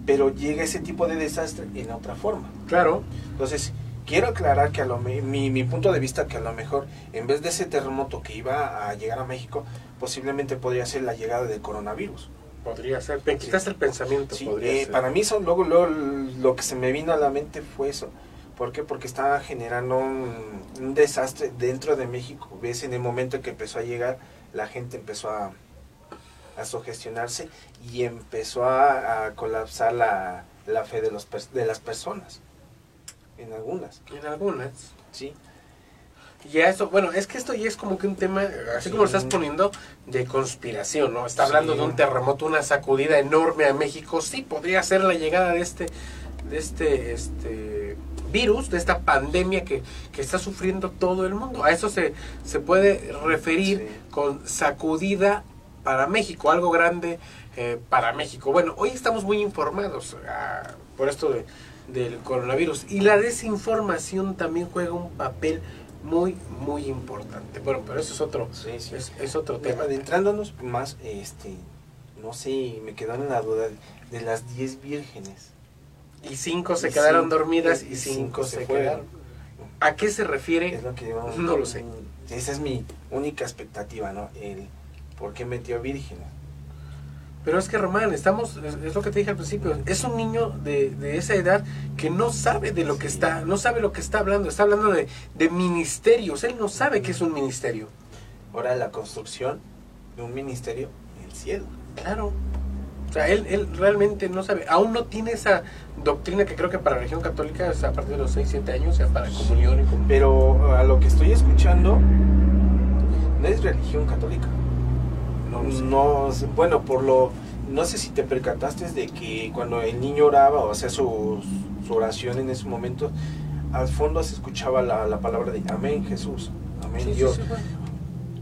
pero llega ese tipo de desastre en otra forma. Claro. Entonces, quiero aclarar que a lo me- mi, mi punto de vista que a lo mejor en vez de ese terremoto que iba a llegar a México, posiblemente podría ser la llegada del coronavirus. Podría ser. Me quitaste el pensamiento. Sí, podría eh, ser. para mí eso, luego, luego, lo que se me vino a la mente fue eso. ¿Por qué? Porque estaba generando un, un desastre dentro de México. Ves, en el momento que empezó a llegar, la gente empezó a, a sugestionarse y empezó a, a colapsar la, la fe de, los, de las personas. En algunas, En algunas. ¿sí? Y a eso, bueno, es que esto ya es como que un tema, así como lo estás poniendo, de conspiración, ¿no? Está hablando Sí. de un terremoto, una sacudida enorme a México. Sí, podría ser la llegada de este, de este, este virus, de esta pandemia que, que está sufriendo todo el mundo. A eso se, se puede referir Sí. con sacudida para México, algo grande eh, para México. Bueno, hoy estamos muy informados ah, por esto de, del coronavirus y la desinformación también juega un papel muy, muy importante. Bueno, pero eso es otro, Sí, sí. es, es otro tema. Adentrándonos más, este, no sé, me quedó en la duda de, las 10 vírgenes. Y cinco se Y quedaron cinco- dormidas y y cinco, cinco se, se quedaron. ¿A qué se refiere? Es lo que yo- No lo sé. Esa es mi única expectativa, ¿no? El por qué metió vírgenes. Pero es que Román, estamos, es, lo que te dije al principio, es un niño de, de esa edad que no sabe de lo que está, no sabe lo que está hablando, está hablando de, de ministerios, él no sabe qué es un ministerio. Ahora la construcción de un ministerio en el cielo. Claro. O sea, él, él realmente no sabe, aún no tiene esa doctrina que creo que para la religión católica es a partir de los 6, 7 años, o sea, para comunión y comunión. Pero a lo que estoy escuchando, no es religión católica. No bueno, por lo, no sé si te percataste de que cuando el niño oraba o hacía su, su oración en ese momento, al fondo se escuchaba la, la palabra de Amén Jesús, Amén Sí, Dios. sí, bueno.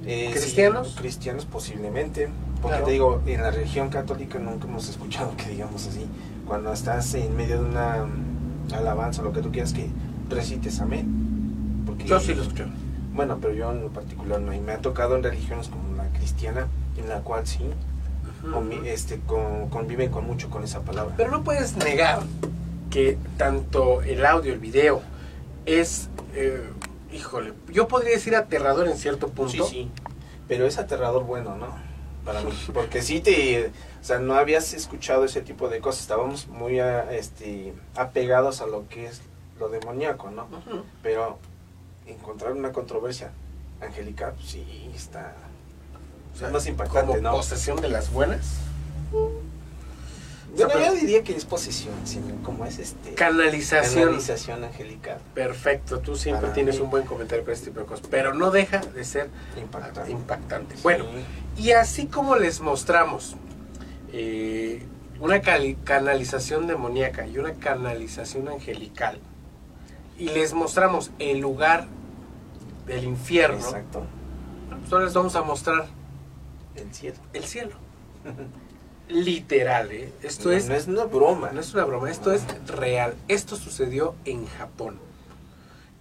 Eh, sí, ¿Cristianos? cristianos posiblemente. Porque Claro. te digo, en la religión católica nunca hemos escuchado que digamos así, cuando estás en medio de una mm, alabanza, lo que tú quieras, que recites amén. Porque, Yo sí lo escuché. Bueno, pero yo en lo particular no. Y me ha tocado en religiones como cristiana, en la cual sí, convi- este, con- conviven con mucho con esa palabra. Pero no puedes negar que tanto el audio, el video, es, eh, híjole, yo podría decir aterrador en cierto punto. Sí, sí. Pero es aterrador bueno, ¿no? Para mí. Porque sí te... O sea, no habías escuchado ese tipo de cosas. Estábamos muy a- este, apegados a lo que es lo demoníaco, ¿no? Pero encontrar una controversia angelical, pues, sí, está... O sea, más impactante, como ¿no? posesión de las buenas. Yo, O sea, pero- yo diría que es posesión, sino como es este... Canalización. Canalización angelical. Perfecto, tú siempre Para tienes mí. un buen comentario con este tipo de cosas, pero no deja de ser Impactante. impactante. Bueno, y así como les mostramos eh, una canalización demoníaca y una canalización angelical, y les mostramos el lugar del infierno, Exacto. pues ahora les vamos a mostrar El cielo. el cielo. Literal, ¿eh? Esto No, es no es una broma. no es una broma, esto es real. Esto sucedió en Japón.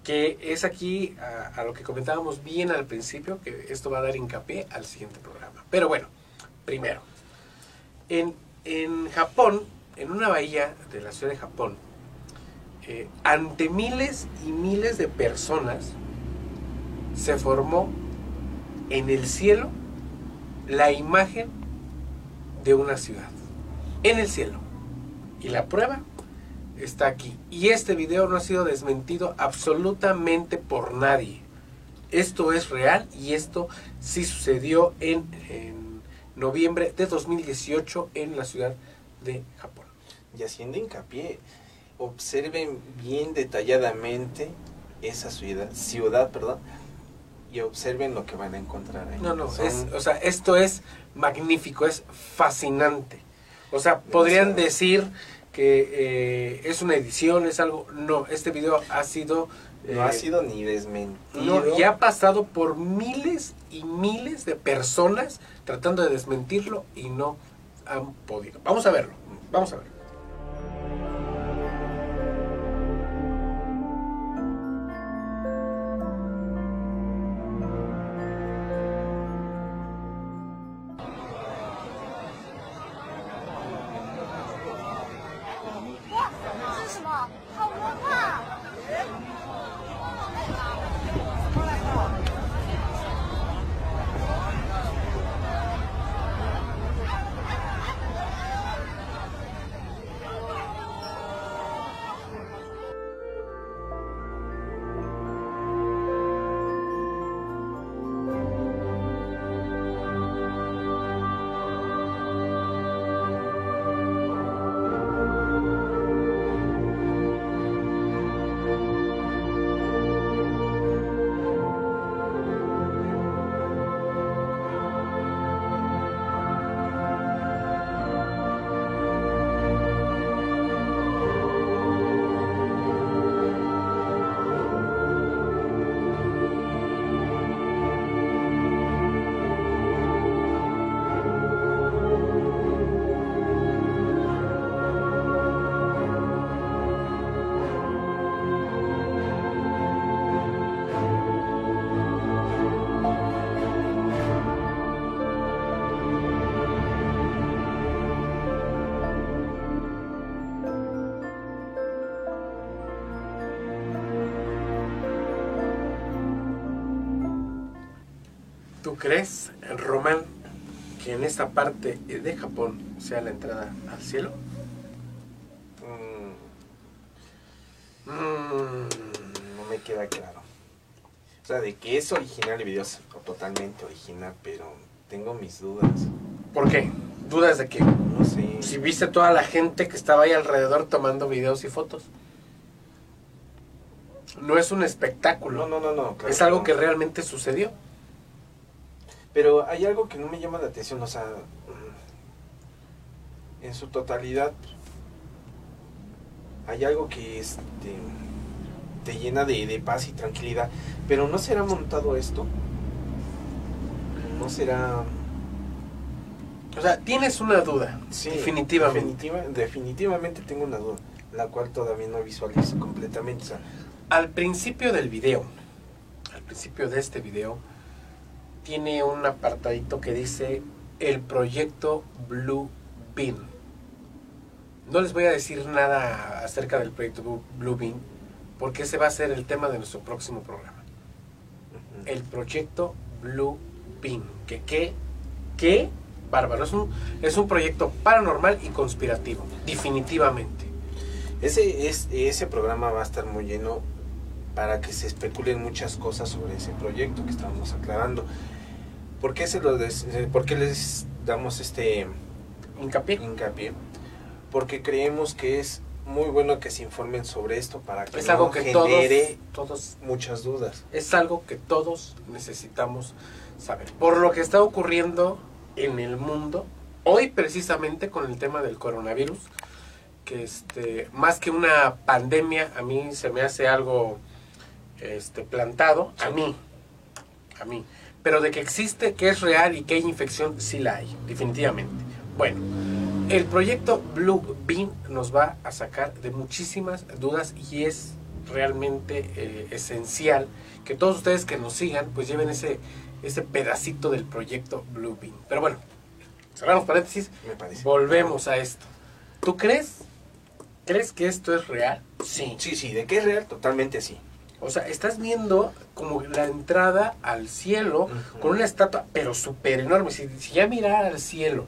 Que es aquí a, a lo que comentábamos bien al principio, que esto va a dar hincapié al siguiente programa. Pero bueno, primero, en, en Japón, en una bahía de la ciudad de Japón, eh, ante miles y miles de personas, se formó en el cielo la imagen de una ciudad. En el cielo. Y la prueba está aquí. Y este video no ha sido desmentido absolutamente por nadie. Esto es real y esto sí sucedió en, noviembre de 2018 en la ciudad de Japón. Y haciendo hincapié, observen bien detalladamente esa ciudad, ciudad, perdón, y observen lo que van a encontrar ahí. No, no, Son- es, o sea, esto es magnífico, es fascinante. O sea, podrían decir que eh, es una edición, es algo. No, este video ha sido. no ha eh, sido ni desmentido. No, y ha pasado por miles y miles de personas tratando de desmentirlo y no han podido. Vamos a verlo, vamos a verlo. Crees, Román, que en esta parte de Japón sea la entrada al cielo? Mm, Mm, no me queda claro. O sea, de que es original el video es totalmente original, pero tengo mis dudas. ¿Por qué? ¿Dudas de qué? No sé. Si viste toda la gente que estaba ahí alrededor tomando videos y fotos. No es un espectáculo. No, no, no, no. claro es algo no. que realmente sucedió. Pero hay algo que no me llama la atención, o sea, mm, en su totalidad hay algo que este, te llena de, de paz y tranquilidad, pero ¿no será montado esto? ¿No será O sea, tienes una duda, Sí, definitivamente. definitiva- definitivamente tengo una duda, la cual todavía no visualizo completamente. o sea, Al principio del video, al principio de este video, tiene un apartadito que dice el proyecto Blue Bean. No les voy a decir nada acerca del proyecto Blue- Bean, porque ese va a ser el tema de nuestro próximo programa. El proyecto Blue Bean. Que qué, qué bárbaro. Es un, es un proyecto paranormal y conspirativo, definitivamente. Ese, es, ese programa va a estar muy lleno para que se especulen muchas cosas sobre ese proyecto que estábamos aclarando. ¿Por qué, se lo des- eh, por qué les damos este Hincapié. hincapié? Porque creemos que es muy bueno que se informen sobre esto para que Es no algo que genere todos, todos muchas dudas. es algo que todos necesitamos saber. Por lo que está ocurriendo en el mundo, hoy precisamente con el tema del coronavirus, que este, más que una pandemia, a mí se me hace algo este, plantado, a mí, a mí. Pero de que existe, que es real y que hay infección, sí la hay, definitivamente. Bueno, el proyecto Blue Bean nos va a sacar de muchísimas dudas y es realmente eh, esencial que todos ustedes que nos sigan pues lleven ese, ese pedacito del proyecto Blue Bean. Pero bueno, cerramos paréntesis, Me parece. volvemos a esto. ¿Tú crees? ¿Crees que esto es real? Sí. Sí, sí, de que es real, totalmente sí. O sea, estás viendo como la entrada al cielo con una estatua, pero súper enorme. Si, si ya mirar al cielo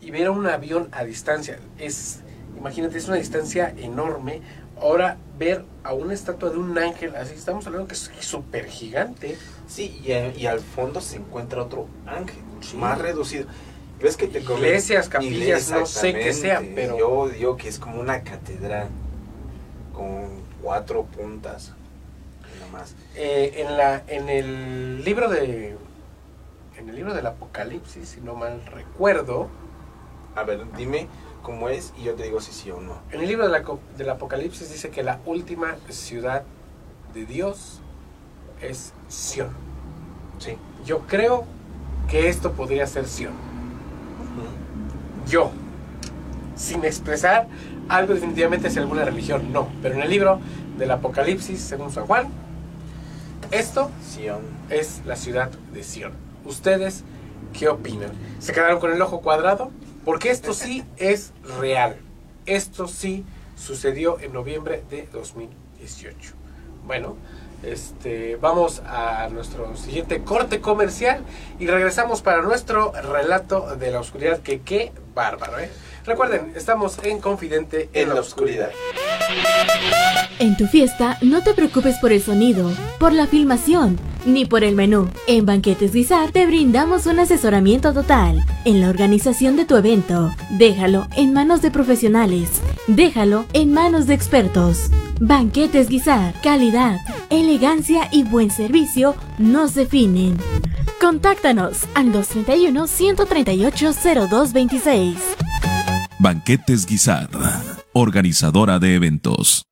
y ver a un avión a distancia, es, imagínate, es una distancia enorme. Ahora ver a una estatua de un ángel, así estamos hablando que es súper gigante. Sí, y, a- y al fondo se encuentra otro ángel, Sí. más reducido. ¿Ves que te? Iglesias, capillas, no sé qué sea, pero- Yo digo que es como una catedral con cuatro puntas. Más. Eh, en, la, en el libro de... En el libro del Apocalipsis, si no mal recuerdo, A ver, dime cómo es y yo te digo si sí o no. En el libro de la del Apocalipsis dice que la última ciudad de Dios es Sión. Sí. Yo creo que esto podría ser Sión. Yo, sin expresar algo definitivamente hacia alguna religión, no. Pero en el libro del Apocalipsis, según San Juan, esto Sion. es la ciudad de Sión. ¿Ustedes qué opinan? ¿Se quedaron con el ojo cuadrado? Porque esto sí es real. Esto sí sucedió en noviembre de 2018. Bueno, este, vamos a nuestro siguiente corte comercial y regresamos para nuestro relato de la oscuridad. Que qué bárbaro, ¿eh? Recuerden, estamos en Confidente En la oscuridad. En tu fiesta, no te preocupes por el sonido, por la filmación, ni por el menú. En Banquetes Guisar te brindamos un asesoramiento total en la organización de tu evento. Déjalo en manos de profesionales. Déjalo en manos de expertos. Banquetes Guisar, calidad, elegancia y buen servicio nos definen. Contáctanos al 231 138 0226. Banquetes Guisar, organizadora de eventos.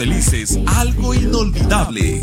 felices algo inolvidable.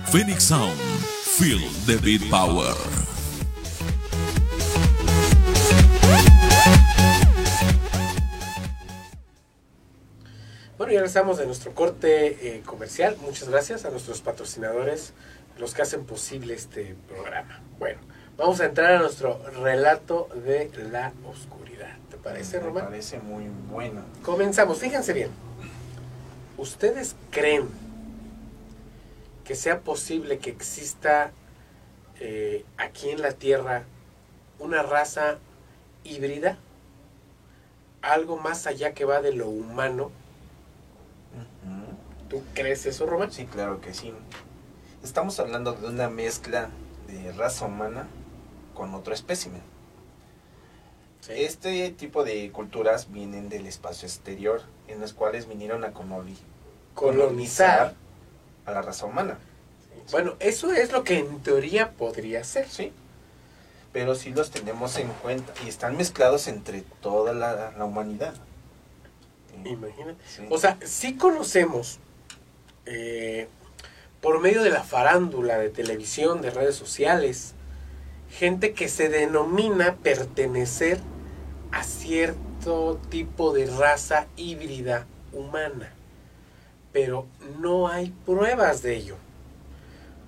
Phoenix Sound, feel the beat power. Bueno, y regresamos de nuestro corte eh, comercial. Muchas gracias a nuestros patrocinadores, los que hacen posible este programa. Bueno, vamos a entrar a nuestro relato de la oscuridad. ¿Te parece, Me Román? parece muy bueno. Comenzamos. Fíjense bien. ¿Ustedes creen que sea posible que exista eh, aquí en la Tierra una raza híbrida? Algo más allá que va de lo humano. ¿Tú crees eso, Román? Sí, claro que sí. Estamos hablando de una mezcla de raza humana con otro espécimen. Este tipo de culturas vienen del espacio exterior, en las cuales vinieron a coloni- Colonizar. A la raza humana. Bueno, eso es lo que en teoría podría ser. Sí. Pero sí los tenemos en cuenta y están mezclados entre toda la, la humanidad. Imagínate. Sí. O sea, sí conocemos eh, por medio de la farándula, de televisión, de redes sociales, gente que se denomina pertenecer a cierto tipo de raza híbrida humana. Pero no hay pruebas de ello.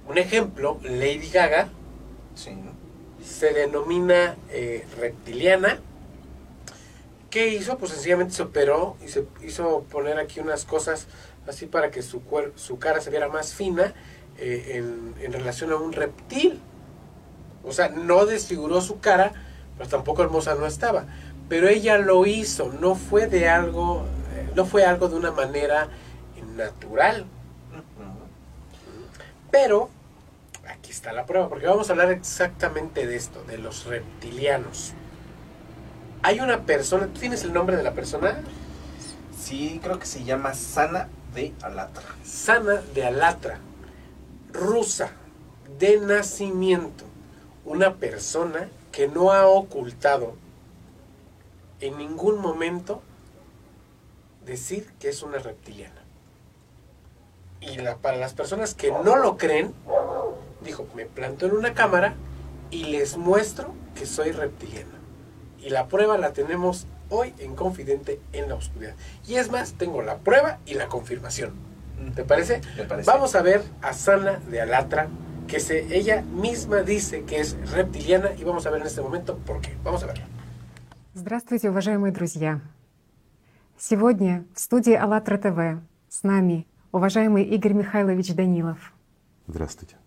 Un ejemplo, Lady Gaga Sí, ¿no? se denomina eh, reptiliana. ¿Qué hizo? Pues sencillamente se operó y se hizo poner aquí unas cosas así para que su, cuer- su cara se viera más fina eh, en, en relación a un reptil. O sea, no desfiguró su cara, pero tampoco hermosa no estaba. Pero ella lo hizo, no fue de algo, eh, no fue algo de una manera natural. Pero aquí está la prueba, porque vamos a hablar exactamente de esto, de los reptilianos. Hay una persona, ¿tú tienes el nombre de la persona? Sí, creo que se llama Sana de Alatra. Sana de Alatra, rusa, de nacimiento. Una persona que no ha ocultado en ningún momento decir que es una reptiliana. Y la- para las personas que no lo creen, dijo, me planto en una cámara y les muestro que soy reptiliana. Y la prueba la tenemos hoy en Confidente en la Oscuridad. Y es más, tengo la prueba y la confirmación. ¿Te parece? Me parece. Vamos a ver a Sana de Alatra, que se, ella misma dice que es reptiliana y vamos a ver en este momento por qué. Vamos a verlo. Здравствуйте, уважаемые друзья! Сегодня в студии АЛЛАТРА ТВ с нами уважаемый Игорь Михайлович Данилов Здравствуйте.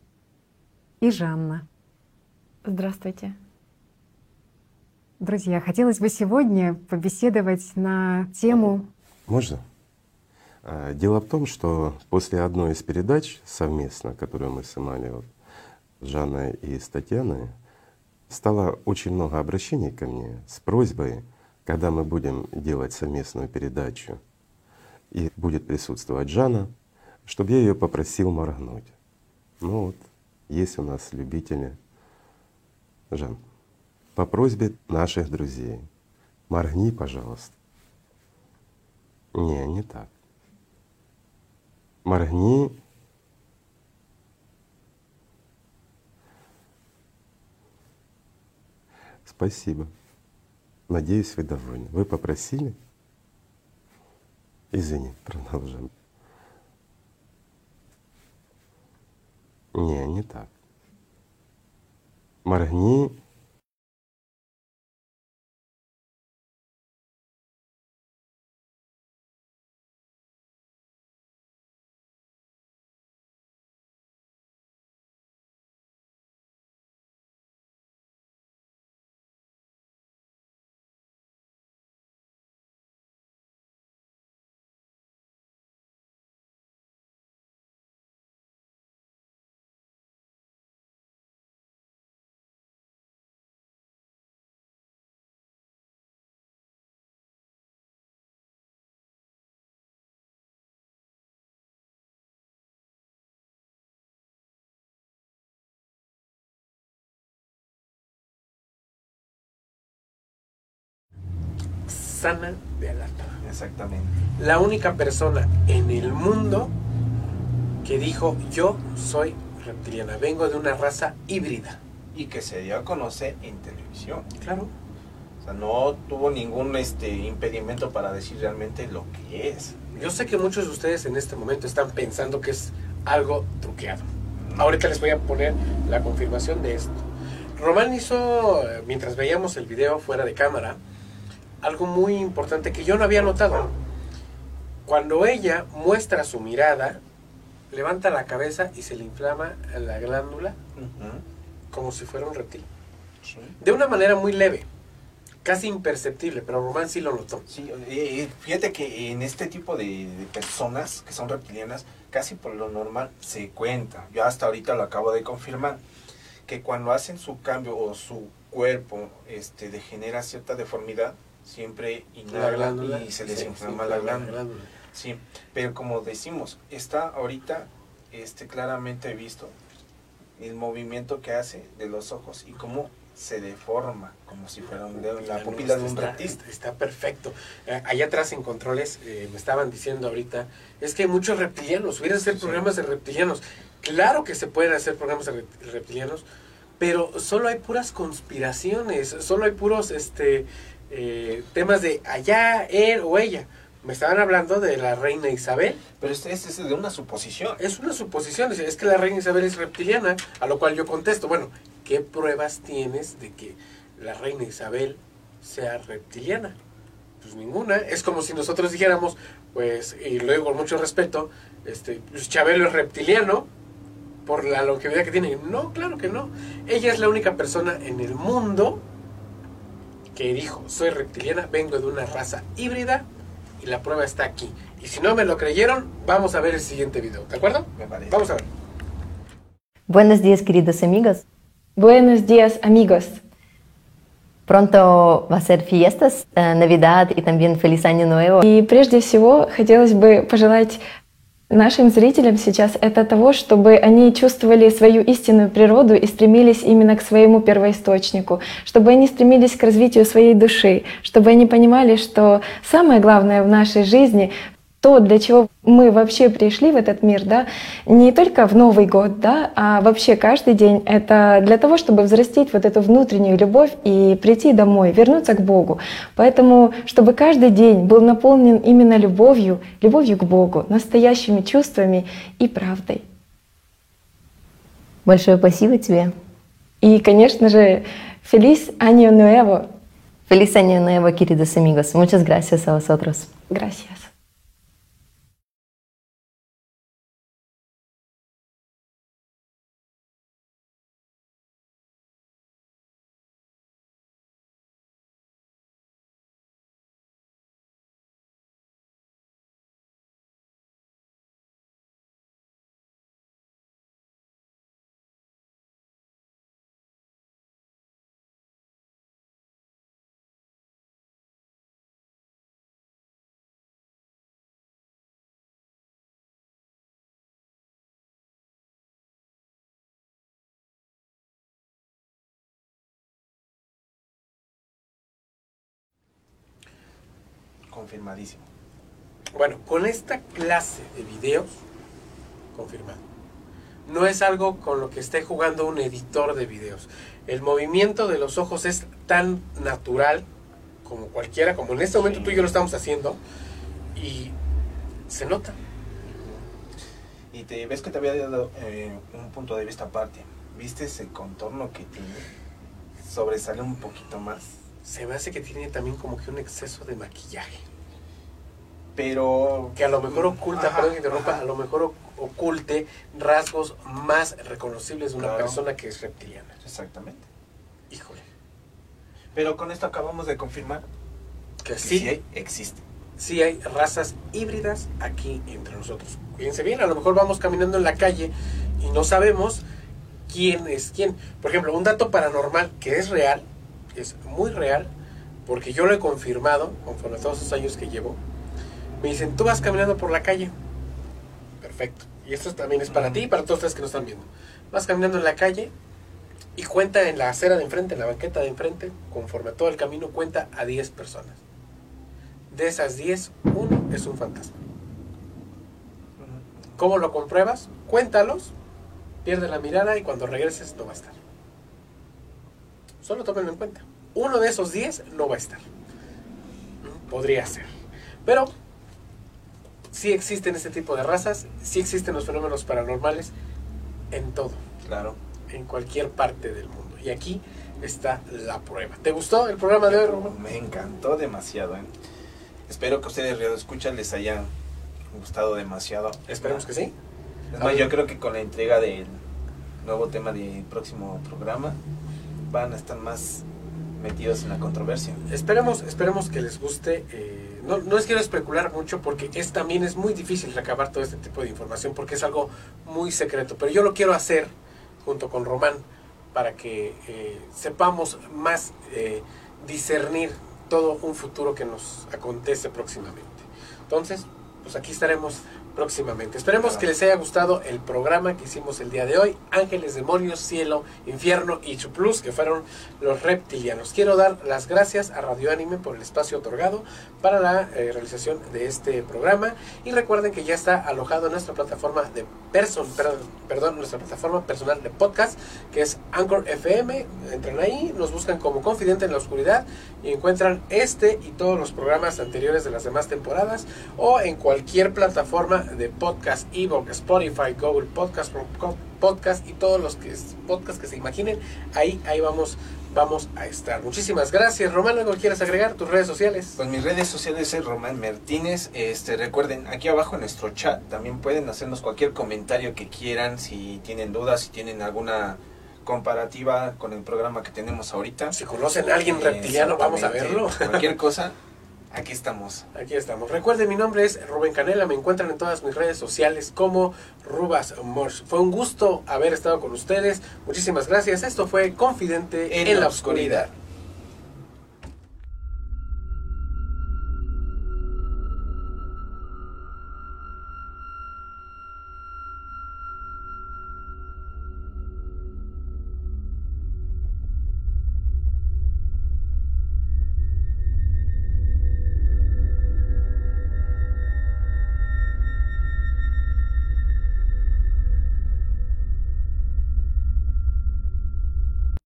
и Жанна. Здравствуйте. Друзья, хотелось бы сегодня побеседовать на тему Можно? А, Дело в том, что после одной из передач совместно, которую мы снимали вот, с Жанной и с Татьяной, стало очень много обращений ко мне с просьбой, когда мы будем делать совместную передачу и будет присутствовать Жанна, чтобы я ее попросил моргнуть. Ну вот, есть у нас любители. Жан, по просьбе наших друзей, моргни, пожалуйста. Не, не так. Моргни. Спасибо. Надеюсь, вы довольны. Вы попросили? Извини, продолжим. Не, не так. Моргни. Sana de Alatra. Exactamente. La única persona en el mundo que dijo yo soy reptiliana, vengo de una raza híbrida. Y que se dio a conocer en televisión. Claro. O sea, no tuvo ningún este impedimento para decir realmente lo que es. Yo sé que muchos de ustedes en este momento están pensando que es algo truqueado. Ahorita les voy a poner la confirmación de esto. Román hizo, eh, mientras veíamos el video fuera de cámara, algo muy importante que yo no había notado. Cuando ella muestra su mirada, levanta la cabeza y se le inflama la glándula como si fuera un reptil. De una manera muy leve, casi imperceptible, pero Román sí lo notó. Sí, eh, eh, fíjate que en este tipo de, de personas que son reptilianas, casi por lo normal se cuenta. Yo hasta ahorita lo acabo de confirmar que cuando hacen su cambio o su cuerpo este degenera cierta deformidad, siempre La inhalan glándula, y se les inflama la la glándula. Sí, pero como decimos, está ahorita este claramente visto el movimiento que hace de los ojos y cómo se deforma como si fuera un dedo, la pupila de un reptil. está- perfecto. Eh, allá atrás en controles eh, me estaban diciendo ahorita, es que hay muchos reptilianos, hubieran hacer programas de reptilianos. Claro que se pueden hacer programas de rep- reptilianos, pero solo hay puras conspiraciones, solo hay puros este eh, temas de allá, él o ella. Me estaban hablando de la reina Isabel. Pero este, este es de una suposición. Es una suposición, es que la reina Isabel es reptiliana, a lo cual yo contesto, bueno, ¿qué pruebas tienes de que la reina Isabel sea reptiliana? Pues ninguna. Es como si nosotros dijéramos, pues, y luego con mucho respeto, este, pues Chabelo es reptiliano por la longevidad que tiene. No, claro que no. Ella es la única persona en el mundo que dijo, soy reptiliana, vengo de una raza híbrida y la prueba está aquí. Y si no me lo creyeron, vamos a ver el siguiente video, ¿de acuerdo? Me parece. Vamos a ver. Buenos días, queridos amigos. Buenos días, amigos. Pronto va a ser fiestas, eh, Navidad y también feliz año nuevo. И прежде всего хотелось бы пожелать нашим зрителям сейчас это того, чтобы они чувствовали свою истинную природу и стремились именно к своему первоисточнику, чтобы они стремились к развитию своей души, чтобы они понимали, что самое главное в нашей жизни то, для чего мы вообще пришли в этот мир, да, не только в Новый год, да, а вообще каждый день, это для того, чтобы взрастить вот эту внутреннюю любовь и прийти домой, вернуться к Богу. Поэтому, чтобы каждый день был наполнен именно любовью, любовью к Богу, настоящими чувствами и правдой. Большое спасибо тебе. И, конечно же, Feliz Año Nuevo. Feliz año nuevo, queridos amigos. Muchas gracias a vosotros. Gracias. Confirmadísimo. Bueno, con esta clase de videos, confirmado. No es algo con lo que esté jugando un editor de videos. El movimiento de los ojos es tan natural como cualquiera, como en este momento tú y yo lo estamos haciendo, y se nota. Y te ves que te había dado eh, un punto de vista aparte. ¿Viste ese contorno que tiene? Sobresale un poquito más. Se me hace que tiene también como que un exceso de maquillaje. Pero Que a lo mejor oculta, Ajá, perdón que interrumpa, ajá. a lo mejor oculte rasgos más reconocibles de una Claro. persona que es reptiliana. Exactamente. Híjole. Pero con esto acabamos de confirmar Que que sí, sí hay- existe. sí hay razas híbridas aquí entre nosotros. Fíjense bien, a lo mejor vamos caminando en la calle y no sabemos quién es quién. Por ejemplo, un dato paranormal que es real, es muy real, porque yo lo he confirmado conforme a todos esos años que llevo. Me dicen, tú vas caminando por la calle. Perfecto. Y esto también es para ti y para todos ustedes que nos están viendo. Vas caminando en la calle y cuenta en la acera de enfrente, en la banqueta de enfrente, conforme a todo el camino, cuenta a 10 personas. De esas 10, uno es un fantasma. ¿Cómo lo compruebas? Cuéntalos, pierde la mirada y cuando regreses no va a estar. Solo tómenlo en cuenta. Uno de esos 10 no va a estar. Podría ser. Pero sí existen este tipo de razas, sí existen los fenómenos paranormales en todo, Claro. en cualquier parte del mundo. Y aquí está la prueba. ¿Te gustó el programa de hoy? Me encantó demasiado. ¿eh? Espero que ustedes, Radio Escuchan, les haya gustado demasiado. Esperemos que sí. Es más, yo creo que con la entrega del nuevo tema del próximo programa van a estar más metidos en la controversia. Esperemos, esperemos que les guste. eh, no, no les quiero especular mucho porque es también es muy difícil recabar todo este tipo de información porque es algo muy secreto. Pero yo lo quiero hacer junto con Román para que eh, sepamos más eh, discernir todo un futuro que nos acontece próximamente. Entonces, pues aquí estaremos próximamente. Esperemos que les haya gustado el programa que hicimos el día de hoy. Ángeles, demonios, cielo, infierno y Chuplus, que fueron los reptilianos. Quiero dar las gracias a Radio Anime por el espacio otorgado para la eh, realización de este programa. Y recuerden que ya está alojado en nuestra plataforma de person, perdón, perdón, nuestra plataforma personal de podcast, que es Anchor FM. Entran ahí, nos buscan como Confidente en la Oscuridad y encuentran este y todos los programas anteriores de las demás temporadas o en cualquier plataforma de podcast, Evox, Spotify, Google Podcast, Podcast y todos los que podcasts que se imaginen, ahí ahí vamos vamos a estar. Muchísimas gracias, Román, ¿algo quieres agregar tus redes sociales? Pues mis redes sociales es Román Martínez. Este, recuerden, aquí abajo en nuestro chat también pueden hacernos cualquier comentario que quieran, si tienen dudas, si tienen alguna comparativa con el programa que tenemos ahorita. Si conocen a alguien reptiliano, vamos a verlo. Cualquier cosa, aquí estamos. Aquí estamos. Recuerden, mi nombre es Rubén Canela. Me encuentran en todas mis redes sociales como Rubas Morse. Fue un gusto haber estado con ustedes. Muchísimas gracias. Esto fue Confidente en, la oscuridad.